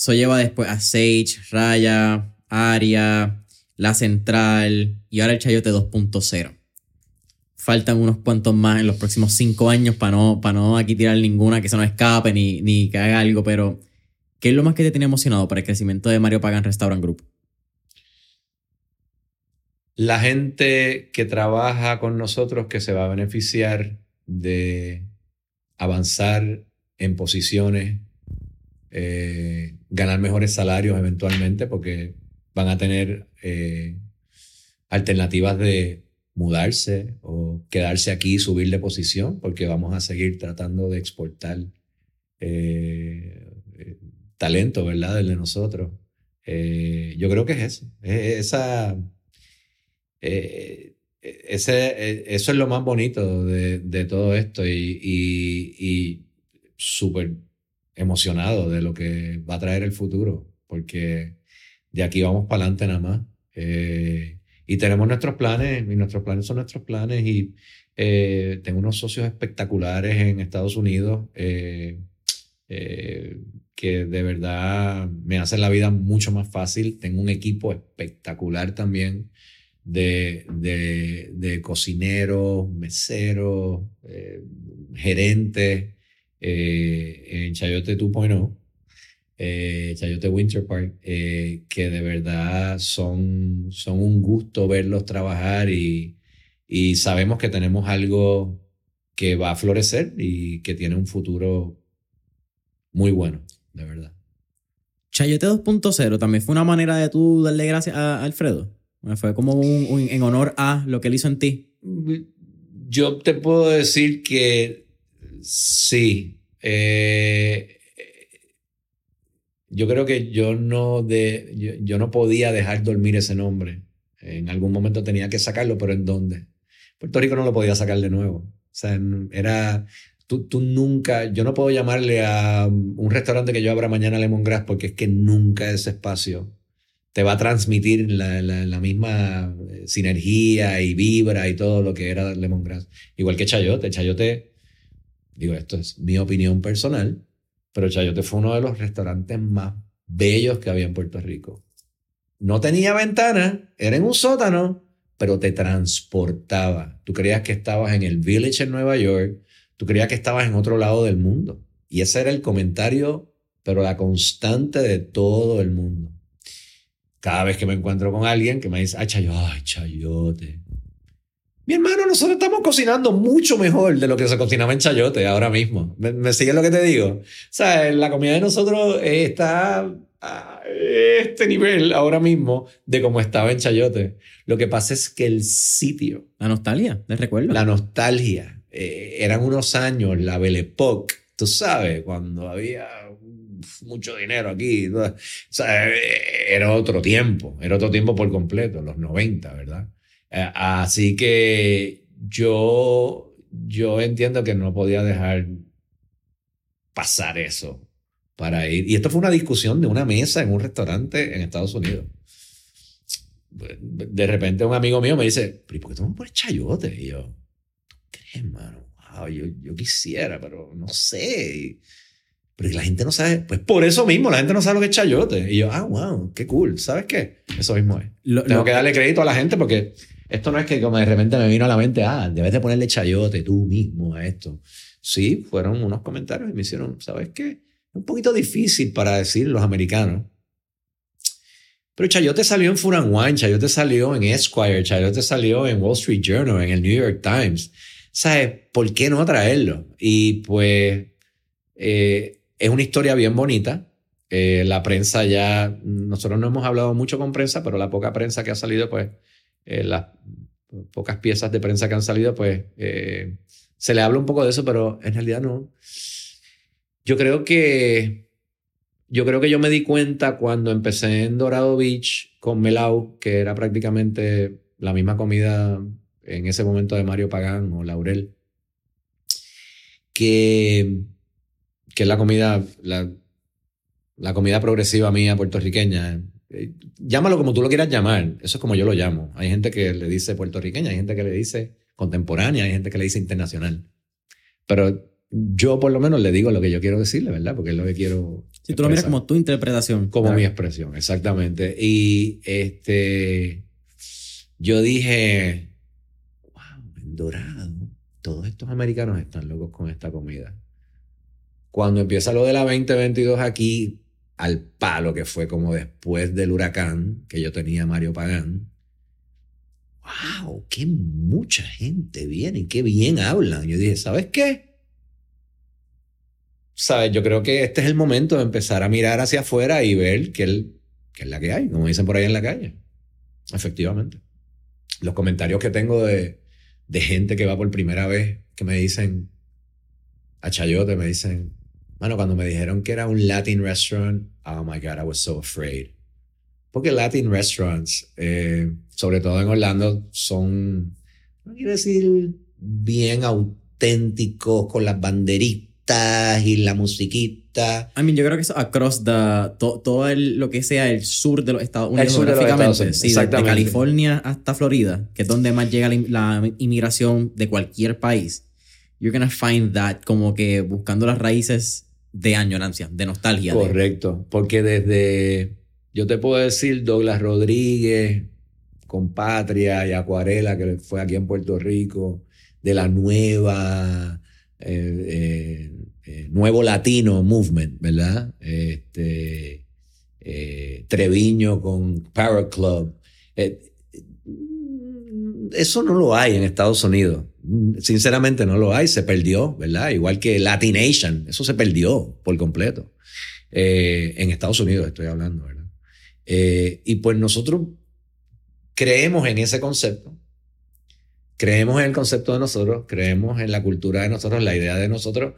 Eso lleva después a Sage, Raya, Aria, La Central y ahora el Chayote 2.0. Faltan unos cuantos más en los próximos cinco años para no, para no aquí tirar ninguna que se nos escape ni, ni que haga algo, pero ¿qué es lo más que te tiene emocionado para el crecimiento de Mario Pagan Restaurant Group? la gente que trabaja con nosotros que se va a beneficiar de avanzar en posiciones, eh, ganar mejores salarios eventualmente, porque van a tener eh, alternativas de mudarse o quedarse aquí y subir de posición, porque vamos a seguir tratando de exportar eh, talento, ¿verdad? Del de nosotros. yo creo que es eso. esa eh, ese, eh, eso es lo más bonito de, todo esto y, y, súper emocionado de lo que va a traer el futuro, porque de aquí vamos para adelante nada más. Eh, y tenemos nuestros planes, y nuestros planes son nuestros planes, y tengo unos socios espectaculares en Estados Unidos que de verdad me hacen la vida mucho más fácil. Tengo un equipo espectacular también de, de, de cocineros, meseros, eh, gerentes eh, en Chayote 2.0, eh, Chayote Winter Park, eh, que de verdad son, son un gusto verlos trabajar y, y sabemos que tenemos algo que va a florecer y que tiene un futuro muy bueno, de verdad. Chayote 2.0 también fue una manera de tú darle gracias a Alfredo. Fue como un, en honor a lo que él hizo en ti. Yo te puedo decir que sí. Eh, yo creo que yo no, de, yo, no podía dejar dormir ese nombre. En algún momento tenía que sacarlo, pero ¿en dónde? Puerto Rico no lo podía sacar de nuevo. O sea, era, tú, tú, nunca, yo no puedo llamarle a un restaurante que yo abra mañana Lemongrass porque es que nunca ese espacio te va a transmitir la, misma eh, sinergia y vibra y todo lo que era Lemongrass. Igual que Chayote. Chayote, digo, esto es mi opinión personal, pero Chayote fue uno de los restaurantes más bellos que había en Puerto Rico. no tenía ventana, era en un sótano, pero te transportaba. Tú creías que estabas en el Village en Nueva York, tú creías que estabas en otro lado del mundo. Y ese era el comentario, pero la constante de todo el mundo. Cada vez que me encuentro con alguien que me dice, ay, chayote, ay, chayote. Mi hermano, nosotros estamos cocinando mucho mejor de lo que se cocinaba en Chayote ahora mismo. ¿Me, me sigues lo que te digo? O sea, la comida de nosotros está a este nivel ahora mismo de como estaba en Chayote. Lo que pasa es que el sitio. La nostalgia, les recuerdo. La nostalgia. Eh, eran unos años, la Belle Époque, tú sabes, cuando había mucho dinero aquí. O sea, eh, era otro tiempo, era otro tiempo por completo, los 90, ¿verdad? Eh, así que yo, yo entiendo que no podía dejar pasar eso para ir. Y esto fue una discusión de una mesa en un restaurante en Estados Unidos. De repente un amigo mío me dice, ¿pero por qué tú no pones chayote? Y yo, ¿qué crees, hermano? Wow, yo, yo quisiera, pero no sé. Pero la gente no sabe, pues por eso mismo, la gente no sabe lo que es chayote. Y yo, ah, wow, qué cool. ¿Sabes qué? Eso mismo es. Lo, Tengo que darle crédito a la gente porque esto no es que como de repente me vino a la mente, ah, debes de ponerle chayote tú mismo a esto. Sí, fueron unos comentarios y me hicieron, ¿sabes qué? Un poquito difícil para decir los americanos. Pero Chayote salió en Furan Wine, Chayote salió en Esquire, Chayote salió en Wall Street Journal, en el New York Times. ¿Sabes? ¿Por qué no traerlo? Y pues eh, es una historia bien bonita. Eh, la prensa ya, nosotros no hemos hablado mucho con prensa, pero la poca prensa que ha salido, pues eh, las pocas piezas de prensa que han salido, pues eh, se le habla un poco de eso, pero en realidad no. Yo creo que yo creo que yo me di cuenta cuando empecé en Dorado Beach con Melau, que era prácticamente la misma comida en ese momento de Mario Pagán o Laurel, que, que es la comida, la, la comida progresiva mía puertorriqueña. Eh, llámalo como tú lo quieras llamar, eso es como yo lo llamo. Hay gente que le dice puertorriqueña, hay gente que le dice contemporánea, hay gente que le dice internacional. Pero yo por lo menos le digo lo que yo quiero decirle, ¿verdad? Porque es lo que quiero. Si tú lo miras como tu interpretación. Como mi expresión, exactamente. Y este, yo dije, wow, en Dorado, todos estos americanos están locos con esta comida. Cuando empieza lo de la 2022 aquí, al palo que fue como después del huracán que yo tenía Mario Pagán. ¡Wow! ¡Qué mucha gente viene! ¡Qué bien hablan! Yo dije, ¿sabes qué? ¿Sabes? Yo creo que este es el momento de empezar a mirar hacia afuera y ver qué, es la que hay, como dicen por ahí en la calle. Efectivamente. Los comentarios que tengo de, de gente que va por primera vez, que me dicen, a Chayote, me dicen, bueno, cuando me dijeron que era un Latin restaurant, oh my God, I was so afraid. Porque Latin restaurants, eh, sobre todo en Orlando, son, no quiero decir bien auténticos con las banderitas y la musiquita. I mean, yo creo que eso across the, todo lo que sea el sur de los Estados Unidos geográficamente, sí, de, California hasta Florida, que es donde más llega la, inmigración de cualquier país. You're gonna find that como que buscando las raíces de añorancia, de nostalgia. Correcto, porque desde, yo te puedo decir, Douglas Rodríguez, con Patria y Acuarela, que fue aquí en Puerto Rico, de la nueva, eh, eh, eh, nuevo latino movement, ¿verdad? Este, Treviño con Power Club. eso no lo hay en Estados Unidos. Sinceramente no lo hay, se perdió, ¿verdad? Igual que Latin Nation, eso se perdió por completo. Eh, en Estados Unidos estoy hablando, ¿verdad? Eh, y pues nosotros creemos en ese concepto, creemos en el concepto de nosotros, creemos en la cultura de nosotros, la idea de nosotros,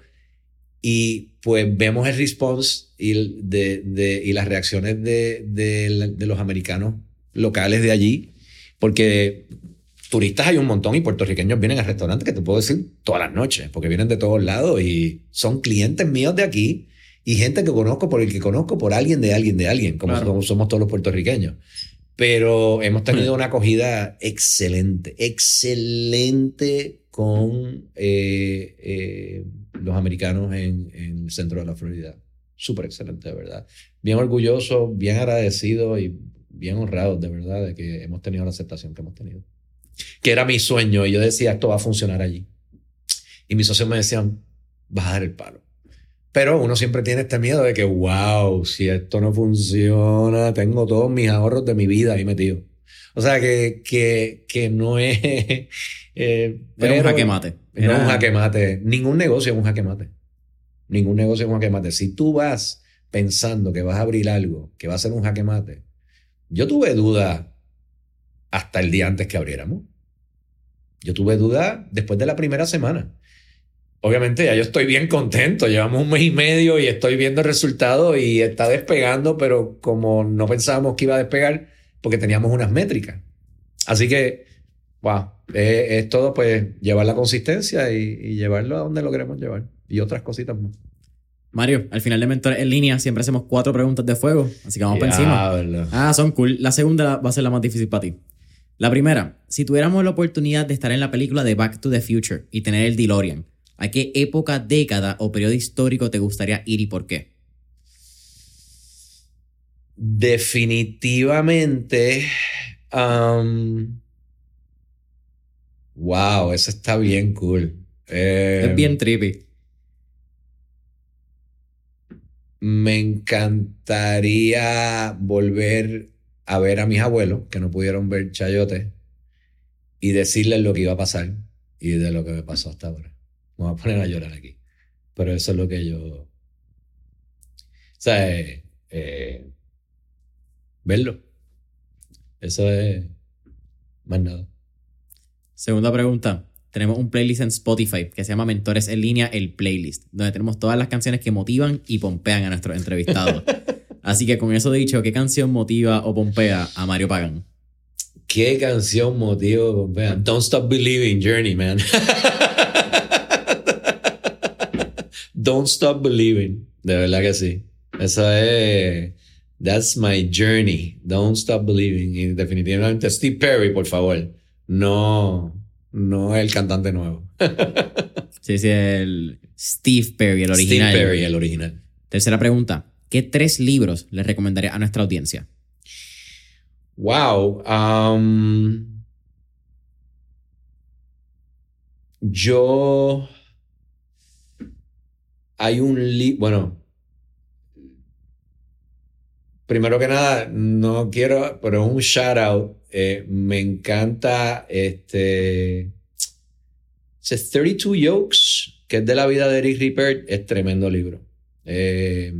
y pues vemos el response y, de, y las reacciones de, de los americanos locales de allí, porque turistas hay un montón y puertorriqueños vienen al restaurante que te puedo decir todas las noches, porque vienen de todos lados y son clientes míos de aquí y gente que conozco por el que conozco por alguien de alguien de alguien, como, somos todos los puertorriqueños. Pero hemos tenido una acogida excelente, excelente con eh, eh, los americanos en, en, el centro de la Florida. Súper excelente, de verdad. Bien orgulloso, bien agradecido y bien honrados, de verdad, de que hemos tenido la aceptación que hemos tenido. Que era mi sueño y yo decía, esto va a funcionar allí. Y mis socios me decían, vas a dar el palo. Pero uno siempre tiene este miedo de que, wow, si esto no funciona, tengo todos mis ahorros de mi vida ahí metidos. O sea, que, que, que no es... Eh, pero, un jaque mate. No es un jaque mate. Ningún negocio es un jaque mate. Ningún negocio es un jaque mate. Si tú vas pensando que vas a abrir algo, que va a ser un jaque mate, yo tuve duda hasta el día antes que abriéramos. Yo tuve duda después de la primera semana obviamente ya yo estoy bien contento. Llevamos un mes y medio y estoy viendo resultados y está despegando, pero como no pensábamos que iba a despegar, porque teníamos unas métricas. Así que, wow, es, todo pues llevar la consistencia y, llevarlo a donde lo queremos llevar y otras cositas más. Mario, al final de Mentor en línea siempre hacemos cuatro preguntas de fuego, así que vamos para encima. Ah, son cool. La segunda va a ser la más difícil para ti. La primera, si tuviéramos la oportunidad de estar en la película de Back to the Future y tener el DeLorean, ¿A qué época, década o periodo histórico te gustaría ir y por qué? Definitivamente. wow, eso está bien cool. es em, bien trippy. Me encantaría volver a ver a mis abuelos que no pudieron ver Chayote y decirles lo que iba a pasar y de lo que me pasó hasta ahora. Me voy a poner a llorar aquí. Pero eso es lo que yo. O sea, eh, eh, verlo. Eso es más nada. Segunda pregunta. Tenemos un playlist en Spotify que se llama Mentores en línea, el playlist, donde tenemos todas las canciones que motivan y pompean a nuestros entrevistados. Así que con eso dicho, ¿qué canción motiva o pompea a Mario Pagan? ¿Qué canción motiva o pompea? Don't Stop Believing, Journey, man. Don't Stop Believing. De verdad que sí. Esa es. That's my journey. Don't Stop Believing. Y definitivamente Steve Perry, por favor. No, no el cantante nuevo. sí, sí, el Steve Perry, el original. Steve Perry, el original. Tercera pregunta. ¿Qué tres libros le recomendaría a nuestra audiencia? Wow. Um, yo hay un libro, bueno, primero que nada, no quiero, pero un shout out, eh, me encanta este, 32 Yokes, que es de la vida de Eric Ripert, es tremendo libro. Eh,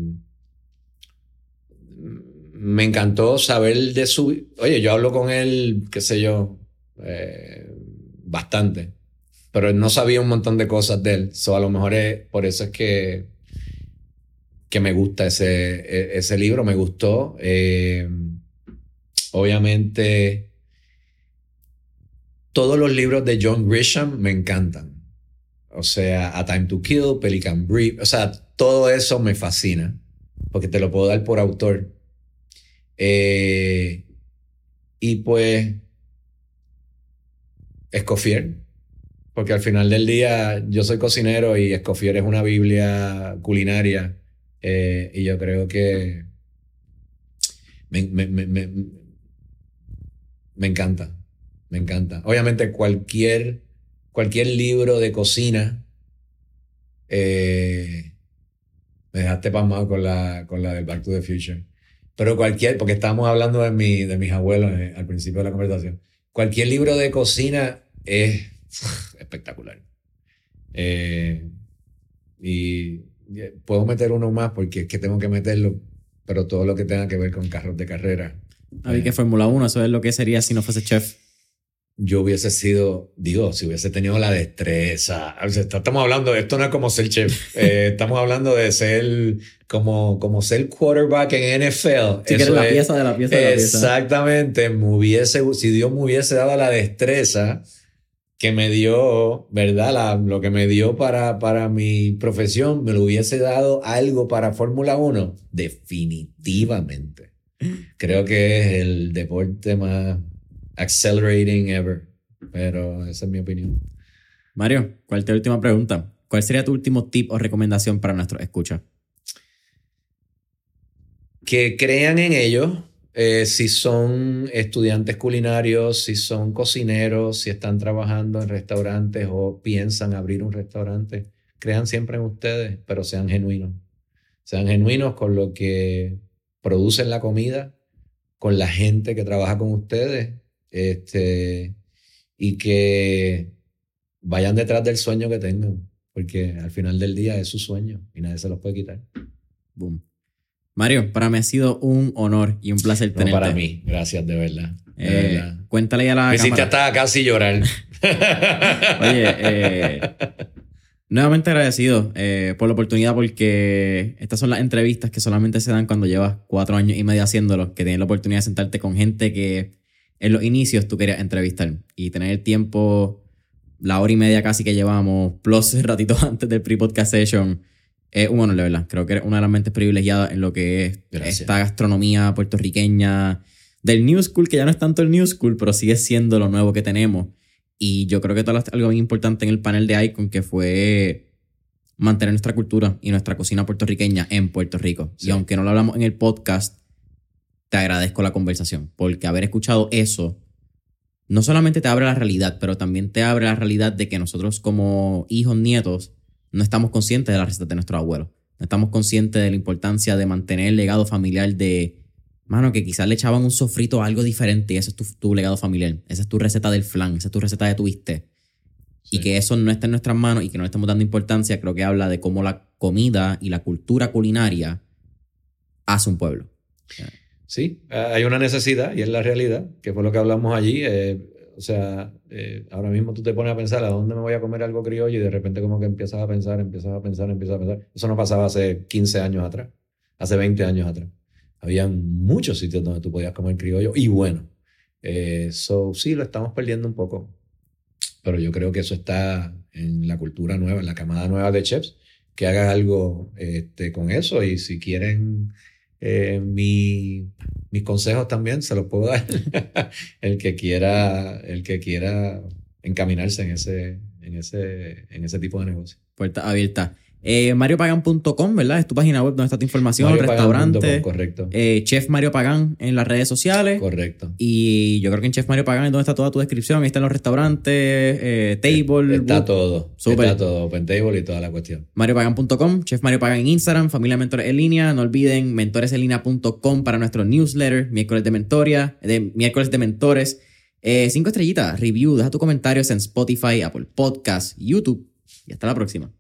me encantó saber de su... Oye, yo hablo con él, qué sé yo, eh, bastante pero no sabía un montón de cosas de él. So, a lo mejor es, por eso es que, que me gusta ese, e, ese libro, me gustó. Eh, obviamente, todos los libros de John Grisham me encantan. O sea, A Time to Kill, Pelican Brief, o sea, todo eso me fascina, porque te lo puedo dar por autor. Eh, y pues, Escofier, porque al final del día yo soy cocinero y Escofier es una Biblia culinaria. Eh, y yo creo que me, encanta. Me encanta. Obviamente cualquier, cualquier libro de cocina. Eh, me dejaste pasmado con la, con la del Back to the Future. Pero cualquier, porque estábamos hablando de, mi, de mis abuelos eh, al principio de la conversación. Cualquier libro de cocina es espectacular. Eh, y puedo meter uno más porque es que tengo que meterlo, pero todo lo que tenga que ver con carros de carrera. A ver, que Fórmula 1, eso es lo que sería si no fuese chef. Yo hubiese sido, digo, si hubiese tenido la destreza. estamos hablando, esto no es como ser chef. Eh, estamos hablando de ser como, como ser quarterback en NFL. Si la pieza de la pieza de la pieza. Exactamente. Me hubiese, si Dios me hubiese dado la destreza que me dio, ¿verdad? lo que me dio para, para mi profesión, me lo hubiese dado algo para Fórmula 1, definitivamente. Creo que es el deporte más accelerating ever, pero esa es mi opinión. Mario, ¿cuál es tu última pregunta? ¿Cuál sería tu último tip o recomendación para nuestros escuchas? Que crean en ellos, Eh, si son estudiantes culinarios, si son cocineros, si están trabajando en restaurantes o piensan abrir un restaurante, crean siempre en ustedes, pero sean genuinos. Sean genuinos con lo que producen la comida, con la gente que trabaja con ustedes, este, y que vayan detrás del sueño que tengan, porque al final del día es su sueño y nadie se los puede quitar. Boom. Mario, para mí ha sido un honor y un placer No, tenerte. para mí, gracias de verdad. de Eh, verdad. cuéntale a la Me hiciste cámara. hasta casi llorar. Oye, eh, nuevamente agradecido eh, por la oportunidad porque estas son las entrevistas que solamente se dan cuando llevas cuatro años y medio haciéndolo, que tienes la oportunidad de sentarte con gente que en los inicios tú querías entrevistar y tener el tiempo, la hora y media casi que llevamos, plus ratitos antes del pre-podcast session, es un honor, de verdad. Creo que eres una de las mentes privilegiadas en lo que es Gracias. esta gastronomía puertorriqueña del New School, que ya no es tanto el New School, pero sigue siendo lo nuevo que tenemos. Y yo creo que tú hablaste algo bien importante en el panel de Icon, que fue mantener nuestra cultura y nuestra cocina puertorriqueña en Puerto Rico. Sí. Y aunque no lo hablamos en el podcast, te agradezco la conversación, porque haber escuchado eso no solamente te abre la realidad, pero también te abre la realidad de que nosotros como hijos, nietos, no estamos conscientes de la receta de nuestros abuelos. No estamos conscientes de la importancia de mantener el legado familiar de, mano, que quizás le echaban un sofrito o algo diferente y ese es tu, tu legado familiar. Esa es tu receta del flan, esa es tu receta de tu bistec. Y Sí. que eso no esté en nuestras manos y que no le estemos dando importancia, creo que habla de cómo la comida y la cultura culinaria hace un pueblo. Sí, hay una necesidad y es la realidad, que fue lo que hablamos allí. eh, o sea, eh, ahora mismo tú te pones a pensar a dónde me voy a comer algo criollo y de repente como que empiezas a pensar, empiezas a pensar, empiezas a pensar. Eso no pasaba hace 15 años atrás, hace 20 años atrás. Habían muchos sitios donde tú podías comer criollo y bueno. Eh, so, sí, lo estamos perdiendo un poco. Pero yo creo que eso está en la cultura nueva, en la camada nueva de chefs, que hagan algo este, con eso. Y si quieren eh, mi- mis consejos también, se los puedo dar. el que quiera, el que quiera encaminarse en ese, en ese, en ese tipo de negocio. Puerta abierta. Eh, MarioPagan.com, ¿verdad? Es tu página web donde está tu información, restaurante. Correcto. Eh, Chef Mario Pagán en las redes sociales. correcto. Y yo creo que en Chef Mario Pagán es donde está toda tu descripción. Ahí están los restaurantes, eh, table, Está book. todo. Súper. Está todo. Open Table y toda la cuestión. MarioPagan.com, Chef Mario Pagan en Instagram, Familia Mentores en línea. No olviden mentoresenlinea.com para nuestro newsletter, miércoles de mentoria, de miércoles de mentores. Cinco estrellitas, review, deja tus comentarios en Spotify, Apple Podcasts, YouTube. Y hasta la próxima.